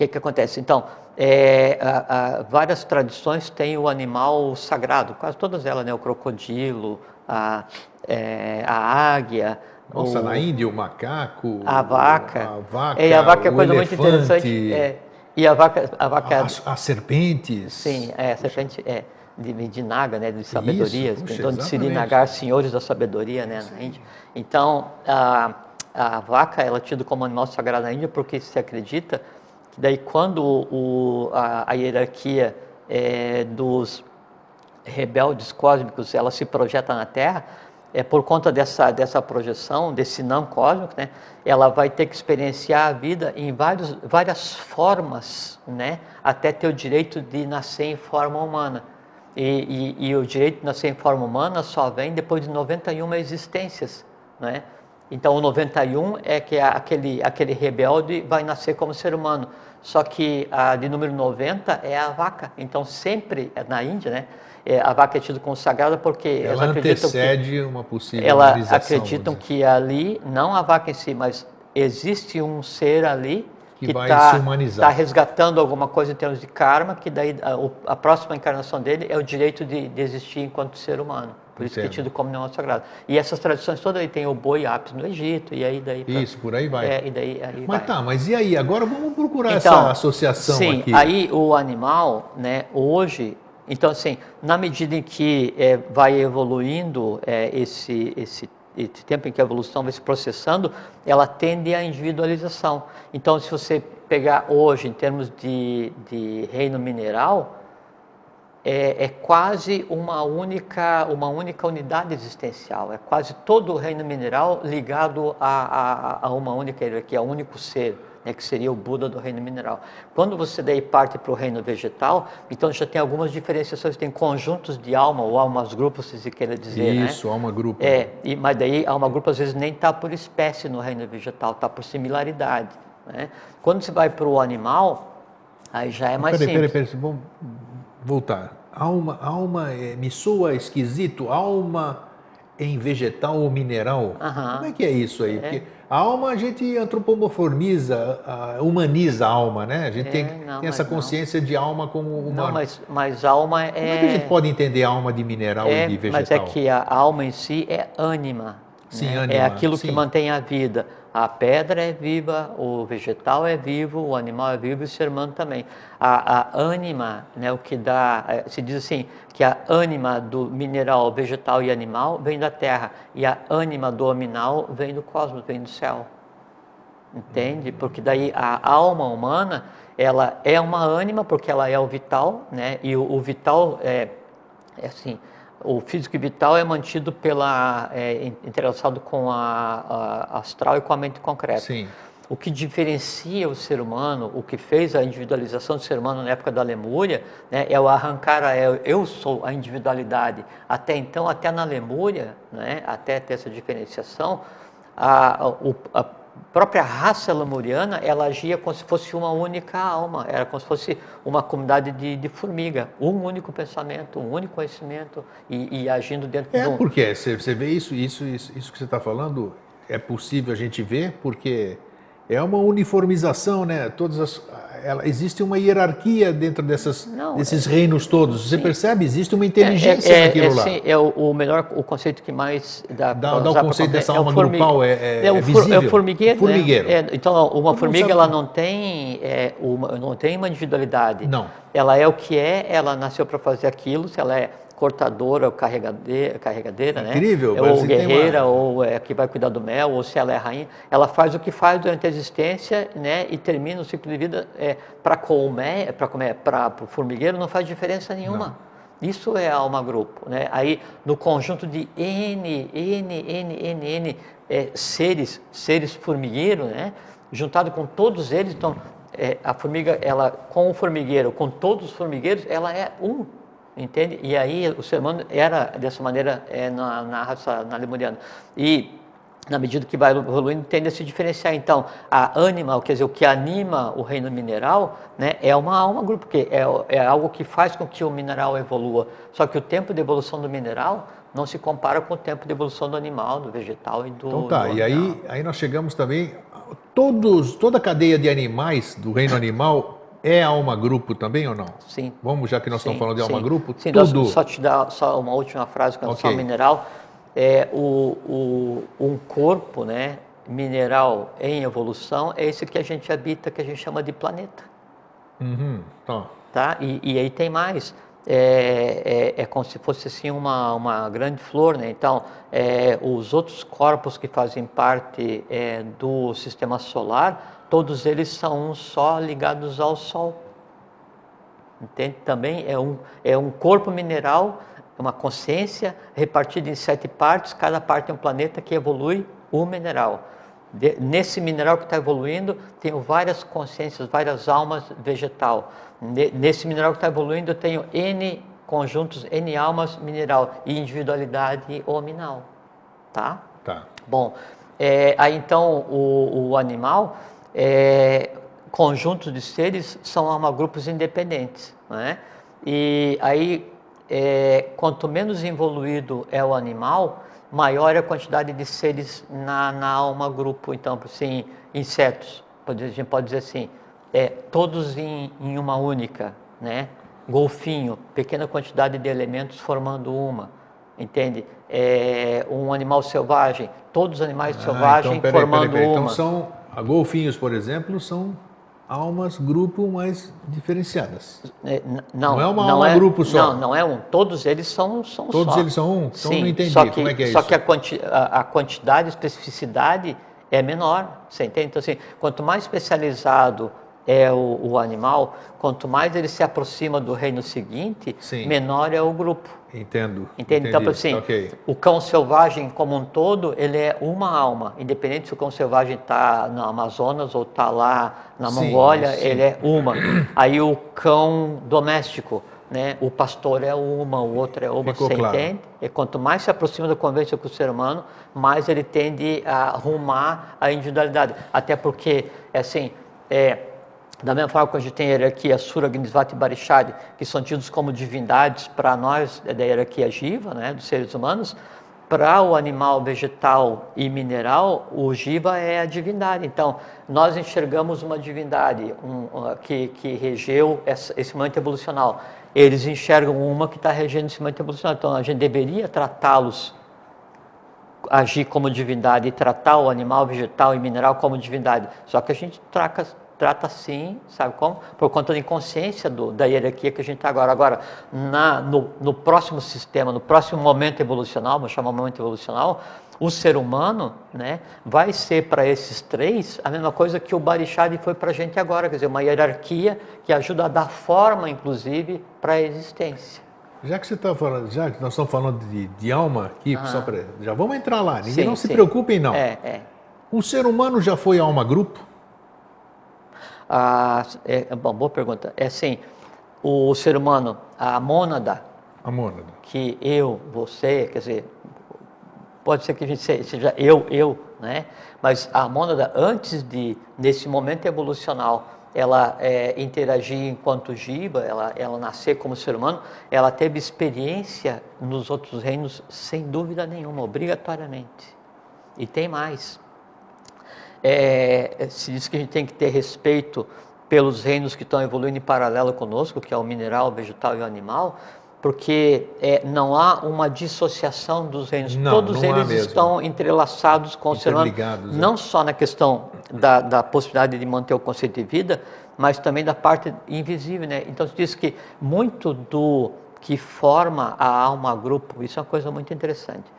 que que acontece? Então, é, a, a, várias tradições têm o animal sagrado, quase todas elas, né? O crocodilo, a, é, a águia. Nossa, o, na Índia o macaco. A vaca. A vaca. É, a vaca é coisa elefante, muito interessante. É, e a vaca. A vaca as, as serpentes. Sim, é, a serpente é de, de Naga, né, de sabedoria. Isso, puxa, então, de Sirinagar, senhores da sabedoria, né, na Índia. Então, a, a vaca ela é tida como animal sagrado na Índia porque se acredita daí quando o, a, a hierarquia é, dos rebeldes cósmicos ela se projeta na Terra, é por conta dessa, dessa projeção, desse não cósmico, né, ela vai ter que experienciar a vida em vários, várias formas, né, até ter o direito de nascer em forma humana. E, e, e, o direito de nascer em forma humana só vem depois de 91 existências. Né? Então, o 91 é que aquele, aquele rebelde vai nascer como ser humano. Só que a de número 90 é a vaca. Então, sempre na Índia, né? É, a vaca é tida como sagrada porque ela antecede que, uma possível Elas acreditam que ali, não a vaca em si, mas existe um ser ali que está tá resgatando alguma coisa em termos de karma, que daí a, a próxima encarnação dele é o direito de, de, existir enquanto ser humano. Por isso Entendo. que é tido como animal sagrado. E essas tradições todas aí tem o boi apis no Egito, e aí daí... Isso, por aí vai. É, e daí, aí mas vai. tá, mas e aí? Agora vamos procurar então, essa associação sim, aqui. aí o animal, né, hoje, então, assim, na medida em que é, vai evoluindo é, esse, esse, esse tempo em que a evolução vai se processando, ela tende à individualização. Então, se você pegar hoje, em termos de, de reino mineral, é, é, quase uma única, uma única unidade existencial. É quase todo o reino mineral ligado a, a, a uma única hierarquia, a um único ser né, que seria o Buda do reino mineral. Quando você daí parte para o reino vegetal, então já tem algumas diferenciações, tem conjuntos de alma, ou almas grupos, se se queira dizer. Né? Isso, né? alma grupo. É, e, mas daí alma grupo às vezes nem está por espécie no reino vegetal, está por similaridade. Né? Quando você vai para o animal, aí já é mais peraí, simples. Peraí, peraí, vamos voltar. Alma, alma é, me soa esquisito, alma em vegetal ou mineral. Como é que é isso aí? É. Porque a alma a gente antropomorfiza, humaniza a alma, né? A gente é, tem, não, tem essa consciência não. de alma como uma. Não, mas, mas alma é. Como é que a gente pode entender alma de mineral é, e de vegetal? Mas é que a alma em si é ânima. Sim, né? ânima. É aquilo sim. que mantém a vida. A pedra é viva, o vegetal é vivo, o animal é vivo e o ser humano também. A, a ânima, né, o que dá, é, se diz assim, que a ânima do mineral, vegetal e animal vem da terra e a ânima do aminal vem do cosmos, vem do céu. Entende? Porque daí a alma humana, ela é uma ânima porque ela é o vital, né? E o, o vital é, é assim, o físico e vital é mantido pela é, entrelaçado com a, a, astral e com a mente concreta. Sim. O que diferencia o ser humano, o que fez a individualização do ser humano na época da Lemúria, né, é o arrancar a eu, eu sou a individualidade. Até então, até na Lemúria, né, até ter essa diferenciação, a, a, a própria raça lemuriana, ela agia como se fosse uma única alma, era como se fosse uma comunidade de, de formiga, um único pensamento, um único conhecimento e, e agindo dentro é, de um... porque você vê isso, isso, isso, isso que você está falando, é possível a gente ver, porque é uma uniformização, né? Todas as, ela, existe uma hierarquia dentro dessas, Não, desses é, reinos todos. Você sim. percebe? Existe uma inteligência é, é, naquilo é, lá. Sim, é o, o, melhor, o conceito que mais dá, dá, dá o conceito dessa alma formig... grupal, é, é, é, visível. É o formigueiro. formigueiro. Né? então, uma formiga ela não tem, uma, não tem uma individualidade. Não. Ela é o que é, ela nasceu para fazer aquilo, se ela é cortadora ou carregadeira, carregadeira né? Incrível, é, ou guerreira, uma... ou é que vai cuidar do mel, ou se ela é rainha, ela faz o que faz durante a existência, né? E termina o ciclo de vida é, para comer, para comer, para o formigueiro não faz diferença nenhuma. Não. Isso é alma grupo, né? Aí no conjunto de n, n, n, n, n é, seres, seres formigueiro, né? Juntado com todos eles, então é, a formiga, ela com o formigueiro, com todos os formigueiros, ela é um entende? E aí o ser humano era dessa maneira é, na, na raça na lemuriana. E na medida que vai evoluindo, tende a se diferenciar. Então, a animal, quer dizer, o que anima o reino mineral, né, é uma alma grupo, porque é, é algo que faz com que o mineral evolua. Só que o tempo de evolução do mineral não se compara com o tempo de evolução do animal, do vegetal e do. Então tá, do e aí, aí nós chegamos também. Todos, toda a cadeia de animais do reino animal é alma grupo também ou não? Sim. Vamos, já que nós sim, estamos falando de alma sim. grupo, sim, tudo. Só te dar só uma última frase com relação okay. ao mineral. É, o, o, um corpo né, mineral em evolução é esse que a gente habita, que a gente chama de planeta. Uhum, tá. tá? E, e aí tem mais. É, é, é, como se fosse assim uma, uma grande flor, né? Então, é, os outros corpos que fazem parte é, do sistema solar todos eles são um só ligados ao Sol. Entende? Também é um, é um corpo mineral, uma consciência repartida em sete partes, cada parte é um planeta que evolui o mineral. De, nesse mineral que está evoluindo, tenho várias consciências, várias almas vegetal. Ne, nesse mineral que está evoluindo, eu tenho N conjuntos, N almas mineral e individualidade hominal. Tá? Tá. Bom, é, aí então o, o animal é, conjuntos de seres são alma grupos independentes. Né? E aí, é, quanto menos evoluído é o animal, maior é a quantidade de seres na, na alma grupo. Então, assim, insetos, a gente pode dizer assim, é, todos em, em uma única, né? Golfinho, pequena quantidade de elementos formando uma, entende? É, um animal selvagem, todos os animais ah, selvagens então, peraí, formando peraí, peraí. Então, uma. Então são a golfinhos, por exemplo, são almas grupo mais diferenciadas. É, não, não é uma não alma é, grupo só. Não, não é um. Todos eles são, são Todos só. eles são um? Então Sim, não entendi. Só que, Como é que é só isso? que a, quanti, a, a, quantidade, a especificidade é menor. Você entende? Então, assim, quanto mais especializado é o, o animal, quanto mais ele se aproxima do reino seguinte, Sim. menor é o grupo. Entendo. Entende? Então, assim, okay. o cão selvagem como um todo, ele é uma alma. Independente se o cão selvagem está no Amazonas ou está lá na sim, Mongólia, sim. ele é uma. Aí o cão doméstico, né? O pastor é uma, o outro é uma, Ficou você claro. entende? E quanto mais se aproxima da convivência com o ser humano, mais ele tende a arrumar a individualidade. Até porque, assim, é, da mesma forma que a gente tem a hierarquia Sura, Gnisvata e Barishari, que são tidos como divindades para nós é da hierarquia Jiva, né, dos seres humanos, para o animal vegetal e mineral, o Jiva é a divindade. Então, nós enxergamos uma divindade um, que, que regeu essa, esse momento evolucional. Eles enxergam uma que está regendo esse momento evolucional. Então, a gente deveria tratá-los, agir como divindade e tratar o animal vegetal e mineral como divindade. Só que a gente traca, trata assim, sabe como? Por conta da inconsciência do, da hierarquia que a gente está agora. Agora, na, no, no, próximo sistema, no próximo momento evolucional, vamos chamar momento evolucional, o ser humano né, vai ser para esses três a mesma coisa que o Barishadi foi para a gente agora, quer dizer, uma hierarquia que ajuda a dar forma, inclusive, para a existência. Já que você está falando, já que nós estamos falando de, de alma aqui, ah. só pra, já vamos entrar lá. Ninguém sim, não se sim. preocupem não. É, é. O ser humano já foi alma grupo? Ah, é, bom, boa pergunta. É assim, o ser humano, a mônada, a mônada, que eu, você, quer dizer, pode ser que a gente seja eu, eu, né? Mas a mônada, antes de, nesse momento evolucional, ela é, interagir enquanto jiva, ela, ela nascer como ser humano, ela teve experiência nos outros reinos sem dúvida nenhuma, obrigatoriamente. E tem mais. É, se diz que a gente tem que ter respeito pelos reinos que estão evoluindo em paralelo conosco, que é o mineral, o vegetal e o animal, porque é, não há uma dissociação dos reinos. Não, Todos não eles estão entrelaçados com o ser humano, é. não só na questão da, da, possibilidade de manter o conceito de vida, mas também da parte invisível. Né? Então, se diz que muito do que forma a alma grupo, isso é uma coisa muito interessante,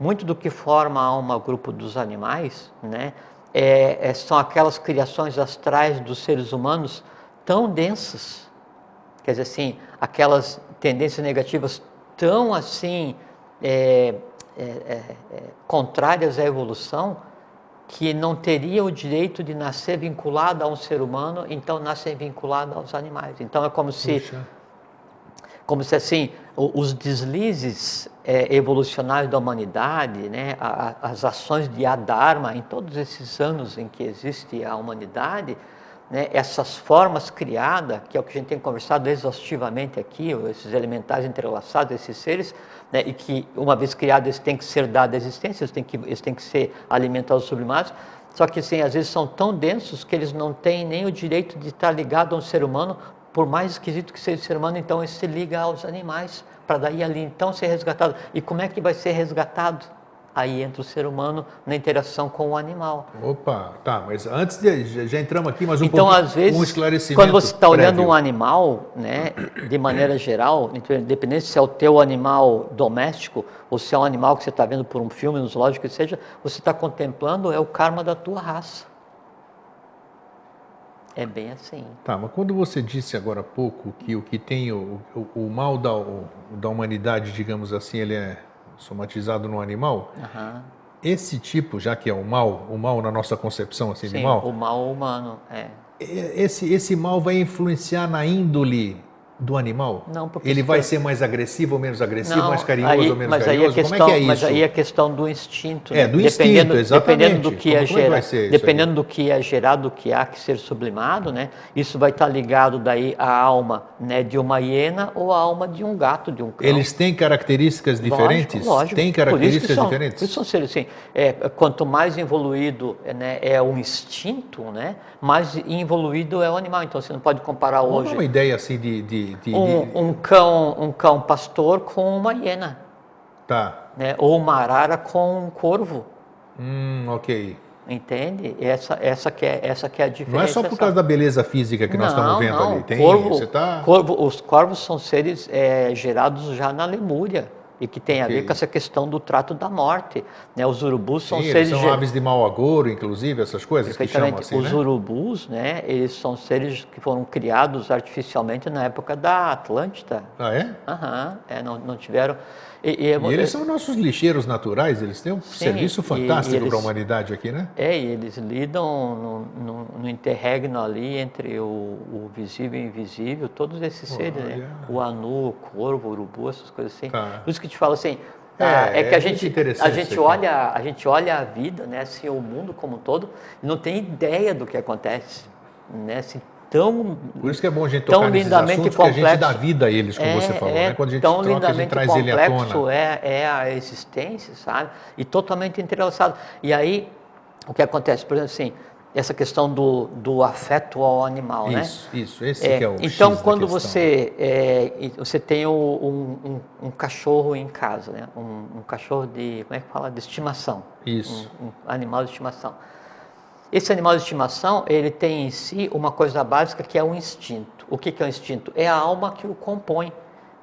muito do que forma a alma grupo dos animais, né, é, é, são aquelas criações astrais dos seres humanos tão densas, quer dizer assim, aquelas tendências negativas tão assim é, é, é, é contrárias à evolução, que não teria o direito de nascer vinculado a um ser humano, então nascem vinculados aos animais. Então é como se, como se assim, os deslizes é, evolucionários da humanidade, né, as ações de Adharma em todos esses anos em que existe a humanidade, né, essas formas criadas, que é o que a gente tem conversado exaustivamente aqui, esses elementares entrelaçados, esses seres, né, e que uma vez criados eles têm que ser dados à existência, eles têm que, eles têm que ser alimentados, sublimados, só que assim, às vezes são tão densos que eles não têm nem o direito de estar ligado a um ser humano, por mais esquisito que seja o ser humano, então ele se liga aos animais, para daí ali então ser resgatado. E como é que vai ser resgatado? aí entra o ser humano na interação com o animal. Opa, tá, mas antes de já entramos aqui, mas um então, pouco, às vezes, um esclarecimento. Quando você está olhando um animal, né, de maneira geral, independente se é o teu animal doméstico ou se é um animal que você está vendo por um filme, no zoológico, que seja, você está contemplando é o karma da tua raça. É bem assim. Tá, mas quando você disse agora há pouco que o que tem o, o, o mal da, o, da humanidade, digamos assim, ele é somatizado no animal, uhum. esse tipo, já que é o mal, o mal na nossa concepção assim Sim, de mal, o mal humano, é. Esse, esse mal vai influenciar na índole do animal? Não, porque ele vai ser mais agressivo ou menos agressivo, não, mais carinhoso aí, ou menos mas carinhoso? Aí questão, Como é que é isso? Mas aí é questão do instinto. É, né? do dependendo, instinto, exatamente. Dependendo do que como, é como gerado, dependendo do que é gerado, do que há que ser sublimado, né? Isso vai estar ligado daí à alma, né, de uma hiena ou à alma de um gato, de um cão. Eles têm características diferentes? Lógico, lógico. Tem características são, diferentes? Isso são seres assim. É, quanto mais evoluído né, é o instinto, né, mais evoluído é o animal. Então você não pode comparar hoje. uma ideia assim de, de, de, um, de... um cão, um cão pastor com uma hiena. Tá. Né? Ou uma arara com um corvo. Hum, ok. Entende? Essa, essa, que é, essa que é a diferença. Não é só por causa da beleza física que não, nós estamos vendo não. ali. Tem, corvo, você tá... corvo, os corvos são seres é, gerados já na Lemúria e que tem okay. a ver com essa questão do trato da morte. Né? Os urubus Sim, são seres... são aves de mau agouro, inclusive, essas coisas que chamam assim, Os né? urubus, né, eles são seres que foram criados artificialmente na época da Atlântida. Ah, é? Aham, é, não, não tiveram... E, e, e eles são nossos lixeiros naturais, eles têm um sim, serviço fantástico para a humanidade aqui, né? É, e eles lidam no, no, no interregno ali entre o, o, visível e o invisível, todos esses seres, né? O anu, o corvo, o urubu, essas coisas assim. Tá. Por isso que te falo assim, é, é, que a gente, a gente olha, a gente olha a vida, né, assim, o mundo como um todo, não tem ideia do que acontece, né, assim, tão Por isso que é bom a gente tocar nesses assuntos, complexo. que a gente dá vida a eles, como é, você falou, é né? Quando a gente tão troca, a gente traz ele à tona. É, é a existência, sabe? E totalmente entrelaçado. E aí, o que acontece? Por exemplo, assim, essa questão do, do afeto ao animal, isso, né? Isso, esse é, que é o Então, quando você, é, você tem um, um, um, cachorro em casa, né? Um, um, cachorro de, como é que fala? De estimação. Isso. Um, animal de estimação. Esse animal de estimação, ele tem em si uma coisa básica que é o instinto. O que, é o instinto? É a alma que o compõe.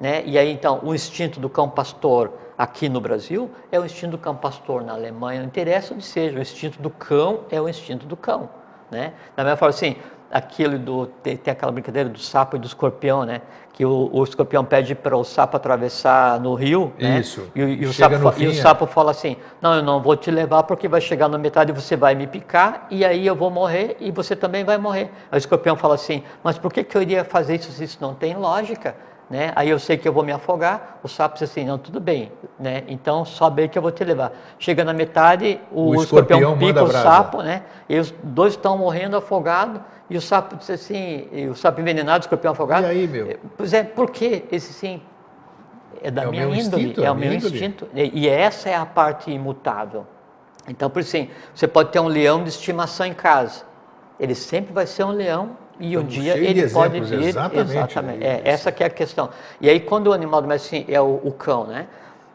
Né? E aí, então, o instinto do cão pastor aqui no Brasil é o instinto do cão pastor na Alemanha, não interessa onde seja, o instinto do cão é o instinto do cão. Né? Da mesma forma, assim, aquilo do. Tem, tem, aquela brincadeira do sapo e do escorpião, né? Que o, o escorpião pede para o sapo atravessar no rio. Né? Isso. E, e, o sapo, fim, e o sapo fala assim: Não, eu não vou te levar porque vai chegar na metade e você vai me picar e aí eu vou morrer e você também vai morrer. Aí o escorpião fala assim: Mas por que, que eu iria fazer isso se isso não tem lógica? Né? Aí eu sei que eu vou me afogar, o sapo diz assim, não, tudo bem, né? então sobe aí que eu vou te levar. Chega na metade, o, o escorpião, escorpião pica o sapo, né? e os dois estão morrendo afogados, e o sapo diz assim, o sapo envenenado, o escorpião afogado. E aí, meu? Pois é, por quê? Esse sim, é da é minha índole, instinto, é, é o meu índole. instinto, e essa é a parte imutável. Então, por isso, assim, você pode ter um leão de estimação em casa, ele sempre vai ser um leão e um dia ele pode vir. Exatamente. exatamente é, essa que é a questão. E aí, quando o animal doméstico assim, é o, o, cão, né?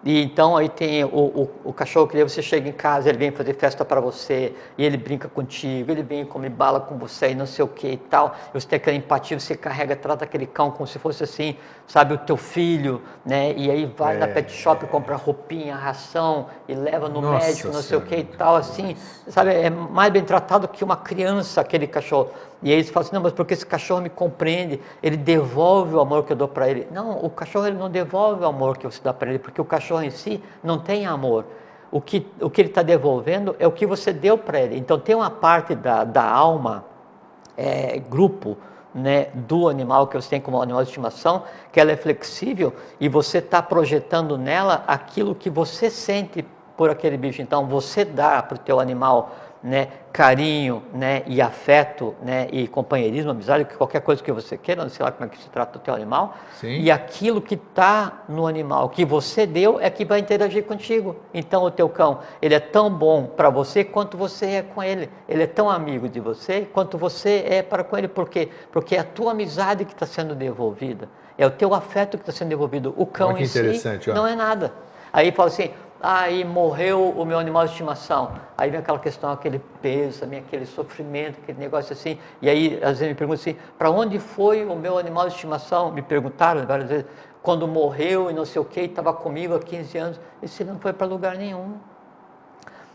E então aí tem o, o, o cachorro que você chega em casa, ele vem fazer festa para você, e ele brinca contigo, ele vem comer bala com você e não sei o que e tal. E você tem aquela empatia, você carrega, trata aquele cão como se fosse assim, sabe, o teu filho, né? E aí vai é, na pet shop, compra roupinha, ração, e leva no Nossa médico, não sei o que e tal, assim, sabe? É mais bem tratado que uma criança, aquele cachorro. E aí eles falam assim, não, mas porque esse cachorro me compreende, ele devolve o amor que eu dou para ele. Não, o cachorro ele não devolve o amor que você dá para ele, porque o cachorro em si não tem amor. O que, o que ele está devolvendo é o que você deu para ele. Então tem uma parte da, da alma, é, grupo, né, do animal que você tem como animal de estimação, que ela é flexível e você está projetando nela aquilo que você sente por aquele bicho. Então, você dá para o teu animal né, carinho né, e afeto né, e companheirismo, amizade, qualquer coisa que você queira, não sei lá como é que se trata do teu animal, Sim. e aquilo que está no animal, que você deu, é que vai interagir contigo. Então o teu cão, ele é tão bom para você quanto você é com ele. Ele é tão amigo de você quanto você é para com ele. Por quê? Porque é a tua amizade que está sendo devolvida. É o teu afeto que está sendo devolvido. O cão em si não é nada. Aí fala assim, aí morreu o meu animal de estimação. Aí vem aquela questão, aquele peso, aquele sofrimento, aquele negócio assim. E aí, às vezes, me perguntam assim: para onde foi o meu animal de estimação? Me perguntaram várias vezes, quando morreu e não sei o que, estava comigo há 15 anos. Esse não foi para lugar nenhum.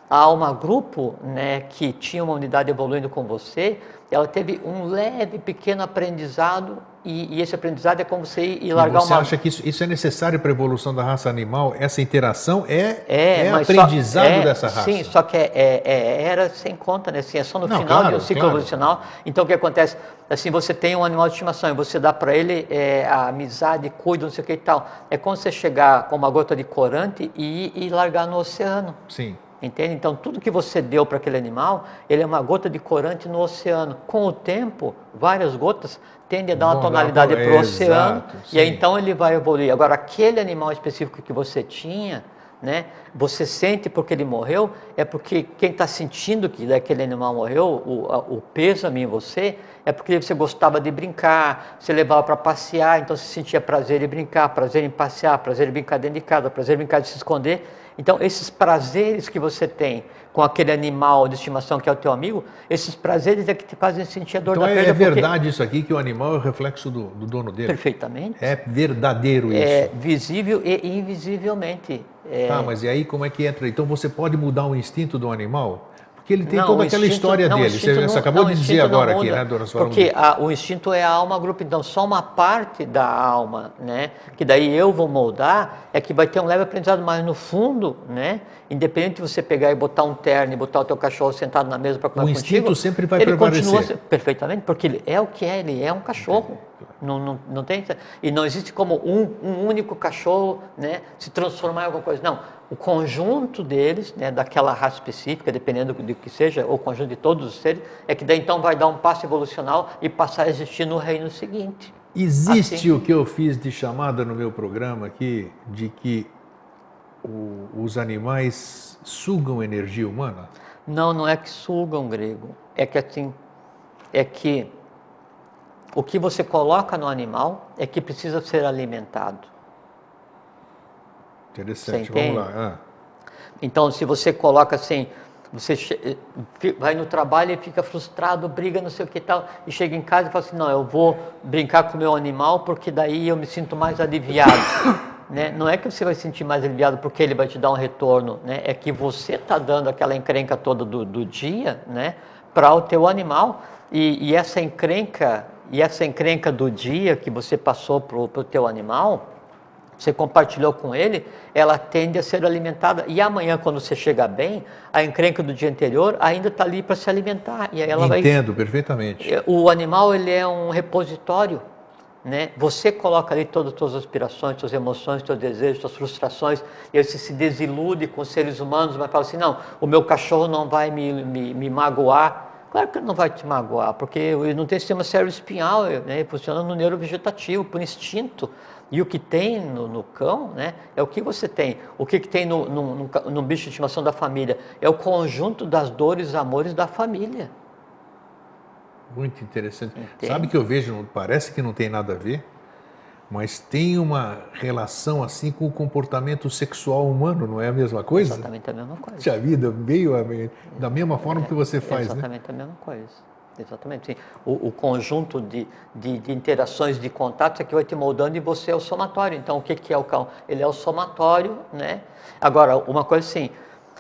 A Alma Grupo, né, que tinha uma unidade evoluindo com você, ela teve um leve, pequeno aprendizado e, e, esse aprendizado é como você ir, largar você uma... Você acha que isso, isso é necessário para a evolução da raça animal? Essa interação é, é, é aprendizado é, dessa raça? Sim, só que é, é, é, era sem conta, né? Assim, é só no Não, final claro, um ciclo claro. evolucional. Então, o que acontece? Assim, você tem um animal de estimação e você dá para ele é, a amizade, cuida, não sei o que e tal. É como você chegar com uma gota de corante e, e largar no oceano. Sim. Entende? Então, tudo que você deu para aquele animal, ele é uma gota de corante no oceano. Com o tempo, várias gotas tendem a dar uma tonalidade para o oceano exato, e aí então ele vai evoluir. Agora, aquele animal específico que você tinha, né, você sente porque ele morreu, é porque quem está sentindo que aquele animal morreu, o, a, o peso em você, é porque você gostava de brincar, você levava para passear, então você sentia prazer em brincar, prazer em passear, prazer em brincar dentro de casa, prazer em brincar de se esconder. Então, esses prazeres que você tem com aquele animal de estimação que é o teu amigo, esses prazeres é que te fazem sentir a dor então da é perda. Então é verdade porque... isso aqui, que o animal é o reflexo do, do dono dele? Perfeitamente. É verdadeiro isso. É visível e invisivelmente. É... Tá, mas e aí como é que entra? Então você pode mudar o instinto do animal? Porque ele tem não, toda aquela instinto, história não, dele. Você, não, você, acabou de dizer agora aqui, né, dona Sora? Porque a, o instinto é a alma grupo, então só uma parte da alma, né? Que daí eu vou moldar, é que vai ter um leve aprendizado, mas no fundo, né? Independente de você pegar e botar um terno e botar o teu cachorro sentado na mesa para comer contigo. O instinto sempre vai ele prevalecer. Continua perfeitamente, porque ele é o que é, ele é um cachorro. Não, não, não tem, e não existe como um, um único cachorro né, se transformar em alguma coisa. Não, o conjunto deles, né, daquela raça específica, dependendo do que seja, ou o conjunto de todos os seres, é que daí então vai dar um passo evolucional e passar a existir no reino seguinte. Existe assim. o que eu fiz de chamada no meu programa aqui, de que o, os animais sugam energia humana? Não, não é que sugam, grego. É que assim, é que o que você coloca no animal é que precisa ser alimentado. Interessante, vamos lá. Ah. Então, se você coloca assim, você eh, vai no trabalho e fica frustrado, briga, não sei o que tal, e chega em casa e fala assim, não, eu vou brincar com o meu animal porque daí eu me sinto mais aliviado. né? Não é que você vai se sentir mais aliviado porque ele vai te dar um retorno, né? é que você está dando aquela encrenca toda do, do dia né? para o teu animal, e, e, essa encrenca, e essa encrenca do dia que você passou para o teu animal, você compartilhou com ele, ela tende a ser alimentada. E amanhã, quando você chegar bem, a encrenca do dia anterior ainda está ali para se alimentar. E ela Entendo vai... perfeitamente. É, o animal ele é um repositório. Né? Você coloca ali todas as suas aspirações, suas emoções, seus desejos, suas frustrações, e aí você se desilude com os seres humanos, mas fala assim, não, o meu cachorro não vai me, me, me magoar. Claro que ele não vai te magoar, porque ele não tem sistema cérebro-espinhal, né? funciona no neurovegetativo, por instinto. E o que tem no, no, cão né, é o que você tem. O que, que tem no, no, no, bicho de estimação da família? É o conjunto das dores e amores da família. Muito interessante. Entende? Sabe que eu vejo, parece que não tem nada a ver, mas tem uma relação assim com o comportamento sexual humano, não é a mesma coisa? Exatamente a mesma coisa. Puxa vida, veio da mesma forma é, que você faz, né? Exatamente né? a mesma coisa. Exatamente. Sim. O, o conjunto de, de, de, interações, de contatos é que vai te moldando e você é o somatório. Então, o que, que é o cão? Ele é o somatório, né? Agora, uma coisa assim,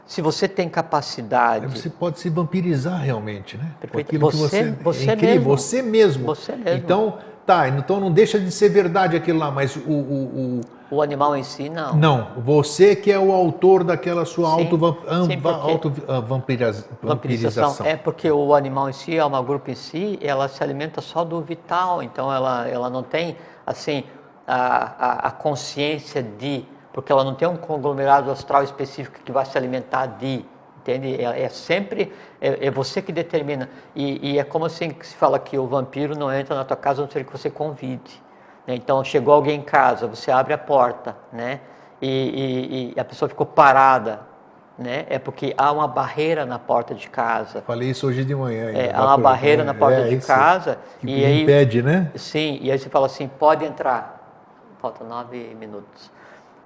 se você tem capacidade. Você pode se vampirizar realmente, né? Perfeito. Aquilo você, que você, você é mesmo. você mesmo. Você mesmo. Então, tá, então não deixa de ser verdade aquilo lá, mas o, o, o, o animal em si, não. Não, você que é o autor daquela sua auto-vampirização. Auto é porque o animal em si, a alma grupo em si, ela se alimenta só do vital, então ela, ela não tem, assim, a, a, a consciência de porque ela não tem um conglomerado astral específico que vai se alimentar de, entende? É, é sempre, é, é, você que determina. E, e, é como assim que se fala que o vampiro não entra na tua casa a não ser que você convide. Né? Então, chegou alguém em casa, você abre a porta, né? E, e, e, a pessoa ficou parada, né? É porque há uma barreira na porta de casa. Falei isso hoje de manhã. É, há uma barreira na porta é, de casa. Que e aí, impede, né? Sim, e aí você fala assim, pode entrar. Falta nove minutos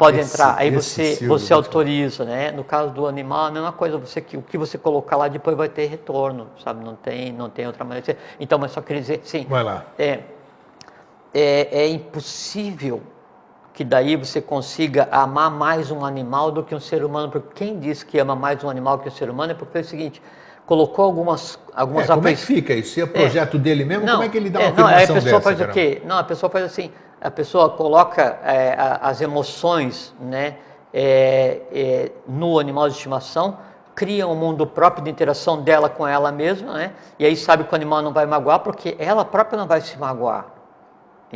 pode esse, entrar. Aí você, você autoriza, né? No caso do animal, a mesma coisa, você, o que você colocar lá depois vai ter retorno, sabe? Não tem, não tem outra maneira. Então, mas só queria dizer, sim. Vai lá. É, é, é impossível que daí você consiga amar mais um animal do que um ser humano, porque quem diz que ama mais um animal que um ser humano é porque é o seguinte, colocou algumas algumas é, como é que fica isso? Se é projeto é, dele mesmo, não, como é que ele dá uma é, não, a pessoa dessa, faz cara? o quê? Não, a pessoa faz assim, a pessoa coloca é, as emoções né, é, é, no animal de estimação, cria um mundo próprio de interação dela com ela mesma, né? E aí sabe que o animal não vai magoar porque ela própria não vai se magoar,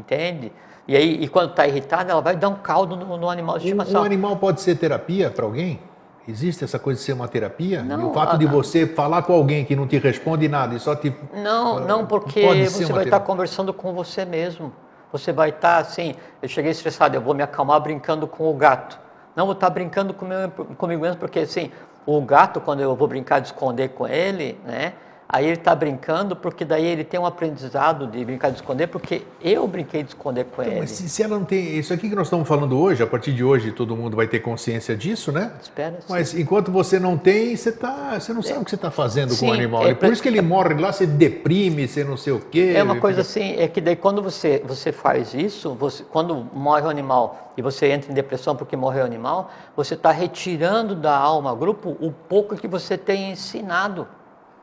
entende? E aí, e quando está irritada, ela vai dar um caldo no, no animal de estimação. Um, um animal pode ser terapia para alguém? Existe essa coisa de ser uma terapia? Não, e o fato a, de você falar com alguém que não te responde nada e só te. Não, não, porque você vai estar conversando com você mesmo. Você vai estar assim, eu cheguei estressado, eu vou me acalmar brincando com o gato. Não, vou estar brincando comigo mesmo, porque assim, o gato, quando eu vou brincar de esconder com ele, né? Aí ele está brincando porque daí ele tem um aprendizado de brincar de esconder, porque eu brinquei de esconder com então, ele. Mas se, se, ela não tem. Isso aqui que nós estamos falando hoje, a partir de hoje todo mundo vai ter consciência disso, né? Espera. Mas sim. enquanto você não tem, você, tá, você não sabe é. o que você está fazendo sim, com o animal. É, e por isso que ele morre lá, você deprime, você não sei o quê. É uma coisa assim, é que daí quando você, você faz isso, você, quando morre o animal e você entra em depressão porque morreu o animal, você está retirando da alma grupo o pouco que você tem ensinado.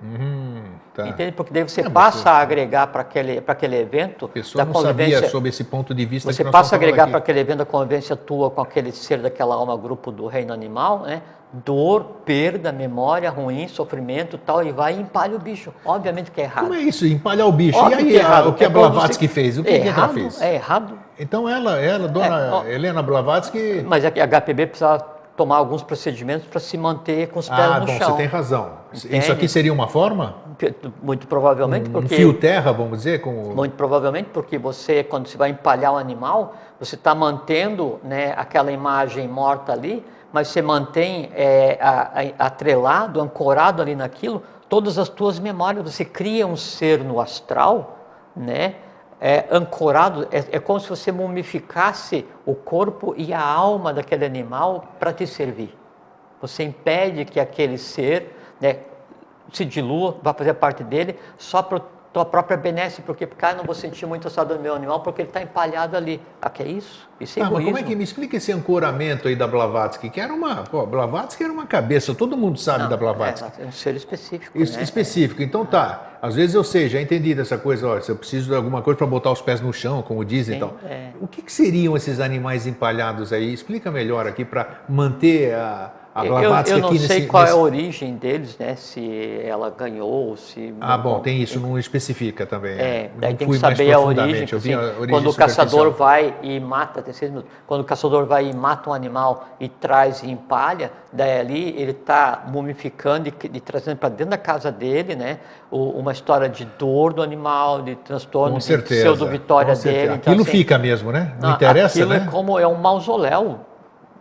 Uhum, tá. Entende? Porque daí você é, passa você... a agregar para aquele, aquele evento. A pessoa da não convivência, sabia sobre esse ponto de vista Você passa a agregar para aquele evento da convivência tua com aquele ser daquela alma, grupo do reino animal, né? Dor, perda, memória ruim, sofrimento tal, e vai e empalha o bicho. Obviamente que é errado. Como é isso, empalhar o bicho? Óbvio e aí, que é errado. o que é a Blavatsky você... fez? O que, é que ela fez? É errado. Então ela, ela, dona é, Helena Blavatsky... Mas é a HPB precisava tomar alguns procedimentos para se manter com os pés ah, no bom, chão. Você tem razão. Entende? Isso aqui seria uma forma? Muito provavelmente um, porque... Um fio terra, vamos dizer? Com... Muito provavelmente porque você, quando você vai empalhar o animal, você está mantendo né, aquela imagem morta ali, mas você mantém é, a, a, atrelado, ancorado ali naquilo, todas as tuas memórias. Você cria um ser no astral, né? É, ancorado, é, é como se você mumificasse o corpo e a alma daquele animal para te servir. Você impede que aquele ser né, se dilua, vá fazer parte dele, só para tua própria benesse, porque, cara, não vou sentir muito a do meu animal porque ele está empalhado ali. Ah, que é isso? Isso é ah, mas como é que me explica esse ancoramento aí da Blavatsky? Que era uma. Pô, Blavatsky era uma cabeça, todo mundo sabe não, da Blavatsky. É, é um ser específico. Né? Específico. Então tá. Às vezes eu sei, já entendi dessa coisa, ó, se eu preciso de alguma coisa para botar os pés no chão, como dizem Sim, então. É. O que, que seriam esses animais empalhados aí? Explica melhor aqui para manter a a Blavatsky eu, eu não sei nesse, qual nesse... é a origem deles, né? Se ela ganhou, se. Ah, bom, tem isso, não especifica também. É, daí tem que saber a origem. Assim, a origem quando o caçador vai e mata, tem seis minutos, quando o caçador vai e mata um animal e traz e empalha, daí ali ele está mumificando e, e trazendo para dentro da casa dele, né? O, uma história de dor do animal, de transtorno, com de pseudo-vitória dele. Então, aquilo assim, fica mesmo, né? Não, não interessa, aquilo né? é como é um mausoléu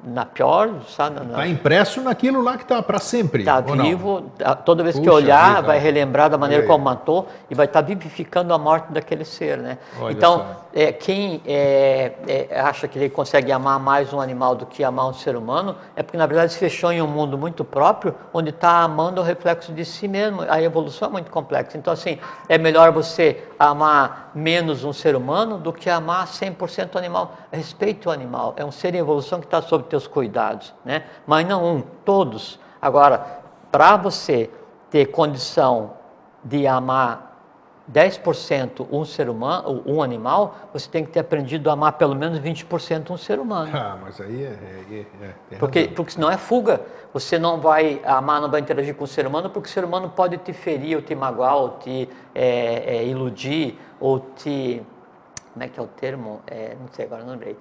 na pior, sabe? Está impresso naquilo lá que está para sempre. Está vivo, não? toda vez Puxa que olhar, vida. vai relembrar da maneira como matou e vai estar tá vivificando a morte daquele ser, né? Olha então, é, quem é, é, acha que ele consegue amar mais um animal do que amar um ser humano, é porque na verdade se fechou em um mundo muito próprio, onde está amando o reflexo de si mesmo. A evolução é muito complexa. Então, assim, é melhor você amar menos um ser humano do que amar 100% o animal. Respeite o animal, é um ser em evolução que está sob teus cuidados, né? Mas não um, todos. Agora, para você ter condição de amar 10% um ser humano, um animal, você tem que ter aprendido a amar pelo menos 20% um ser humano. Ah, mas aí é. é, é, é porque, porque senão é fuga. Você não vai amar, não vai interagir com o ser humano, porque o ser humano pode te ferir, ou te magoar, ou te é, é iludir, ou te. Como é que é o termo? É, não sei agora, não lembrei.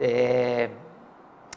É,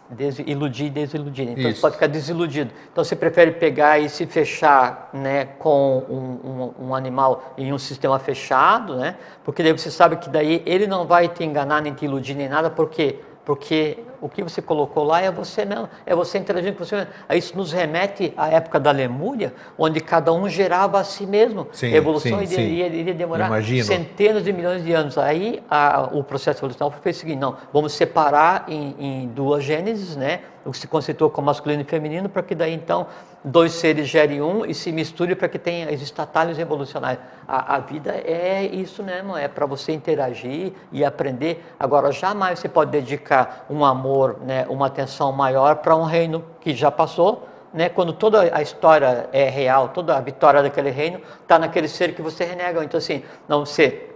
Desiludir e desiludir. Então Isso. você pode ficar desiludido. Então você prefere pegar e se fechar né, com um, um, um, animal em um sistema fechado, né? Porque daí você sabe que daí ele não vai te enganar, nem te iludir, nem nada, porque porque o que você colocou lá é você mesmo, é você interagindo com você mesmo. Isso nos remete à época da Lemúria, onde cada um gerava a si mesmo. Sim, a evolução sim, iria, iria, demorar Imagino. centenas de milhões de anos. Aí a, o processo evolucional foi o seguinte, não, vamos separar em, em duas gêneses, né? o que se conceitou como masculino e feminino, para que daí então dois seres gerem um e se misture para que tenha existam atalhos evolucionários. A, a, vida é isso mesmo, é para você interagir e aprender. Agora, jamais você pode dedicar um amor, né, uma atenção maior para um reino que já passou, né, quando toda a história é real, toda a vitória daquele reino está naquele ser que você renega. Então, assim, não você,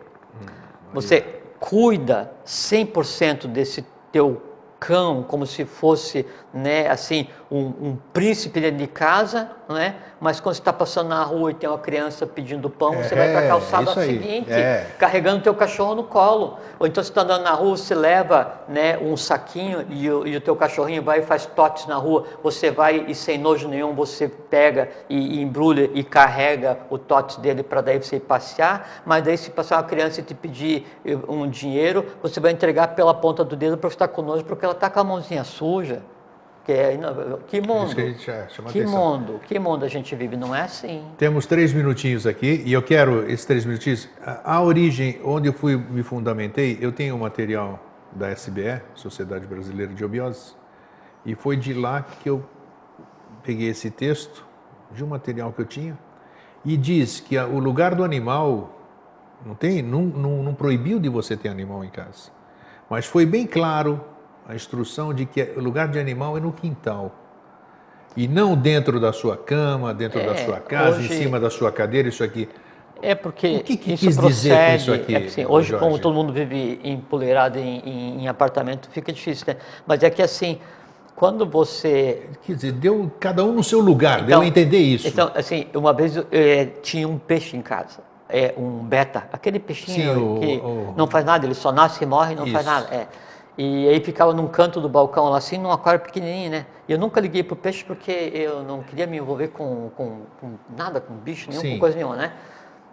você cuida 100% desse teu cão, como se fosse, né, assim, um, um príncipe dentro de casa, né? mas quando você está passando na rua e tem uma criança pedindo pão, é, você vai para a calçada seguinte, é. carregando o teu cachorro no colo. Ou então você está andando na rua, você leva né, um saquinho e o, e o teu cachorrinho vai e faz totes na rua, você vai e sem nojo nenhum você pega e, e embrulha e carrega o totes dele para daí você ir passear, mas daí se passar uma criança e te pedir eh, um dinheiro, você vai entregar pela ponta do dedo para estar com nojo, porque ela está com a mãozinha suja. Que, é, que mundo? Que, que mundo? Que mundo a gente vive? Não é assim. Temos três minutinhos aqui e eu quero esses três minutinhos. A, a origem, onde eu fui me fundamentei, eu tenho um material da SBE, Sociedade Brasileira de Obiose, e foi de lá que eu peguei esse texto de um material que eu tinha e diz que a, o lugar do animal não tem, não, não, não proibiu de você ter animal em casa, mas foi bem claro a instrução de que o lugar de animal é no quintal. E não dentro da sua cama, dentro é, da sua casa, hoje, em cima da sua cadeira, isso aqui. É porque o que, que isso quis dizer com isso aqui? É assim, hoje, Jorge? como todo mundo vive empoleirado em, em, em, apartamento, fica difícil, né? Mas é que assim, quando você. Quer dizer, deu cada um no seu lugar, então, deu a entender isso. Então, assim, uma vez eu, é, tinha um peixe em casa, é um beta, aquele peixinho Sim, que o, o... não faz nada, ele só nasce e morre e não isso. faz nada. É. E aí ficava num canto do balcão lá assim, num aquário pequenininho, né? E eu nunca liguei pro peixe porque eu não queria me envolver com, com, com nada, com bicho nenhum, Sim. com coisa nenhuma, né?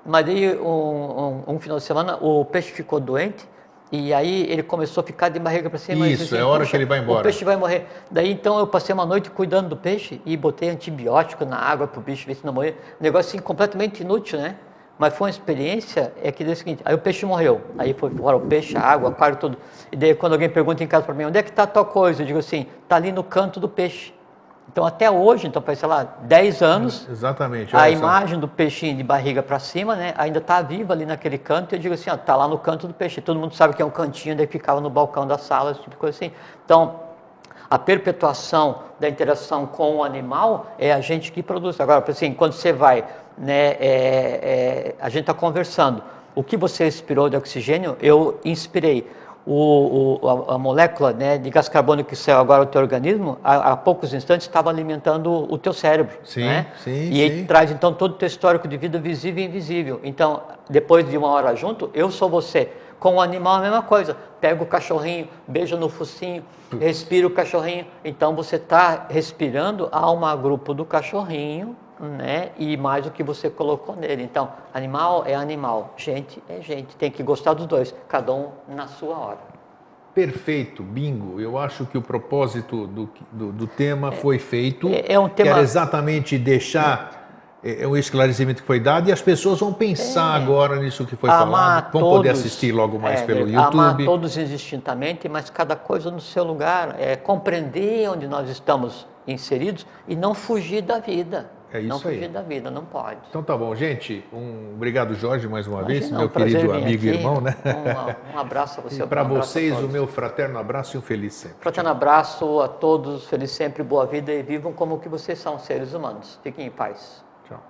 Mas aí um, um, um, final de semana o peixe ficou doente e aí ele começou a ficar de barriga para cima. Isso, assim, é a hora que ele vai embora. O peixe vai morrer. Daí então eu passei uma noite cuidando do peixe e botei antibiótico na água pro bicho ver se não morrer. Um negócio assim completamente inútil, né? Mas foi uma experiência, é que deu o seguinte, aí o peixe morreu, aí foi fora o peixe, a água, o aquário, tudo. E daí quando alguém pergunta em casa para mim, onde é que está tal coisa? Eu digo assim, está ali no canto do peixe. Então até hoje, então faz, sei lá, 10 anos, Exatamente, a imagem do peixinho de barriga para cima, né, ainda está viva ali naquele canto, e eu digo assim, está lá no canto do peixe. Todo mundo sabe que é um cantinho, daí ficava no balcão da sala, esse tipo de coisa assim. Então, a perpetuação da interação com o animal é a gente que produz. Agora, assim, quando você vai né, é, é, a gente está conversando. O que você inspirou de oxigênio, eu inspirei. O, o, a, a, molécula né, de gás carbônico que saiu agora do teu organismo, há, há poucos instantes estava alimentando o teu cérebro. Sim, né? sim, e sim. ele traz então todo o teu histórico de vida visível e invisível. Então, depois de uma hora junto, eu sou você. Com o animal a mesma coisa. Pega o cachorrinho, beija no focinho, respira o cachorrinho. Então você está respirando a alma grupo do cachorrinho né? E mais o que você colocou nele. Então, animal é animal, gente é gente. Tem que gostar dos dois, cada um na sua hora. Perfeito, bingo. Eu acho que o propósito do, do, do tema é, foi feito. É, é um tema. Quero exatamente deixar é, é um esclarecimento que foi dado e as pessoas vão pensar é. agora nisso que foi amar falado, vão todos, poder assistir logo mais é, pelo YouTube. Amar todos indistintamente, mas cada coisa no seu lugar, é compreender onde nós estamos inseridos e não fugir da vida. É isso não fugir aí. da vida, não pode. Então tá bom, gente. Um obrigado, Jorge, mais uma Imagina, vez, é meu um querido amigo e irmão, né? Um, um abraço para você. Para um vocês, o meu fraterno abraço e um feliz sempre. Fraterno abraço a todos, feliz sempre, boa vida e vivam como que vocês são, seres humanos. Fiquem em paz. Tchau.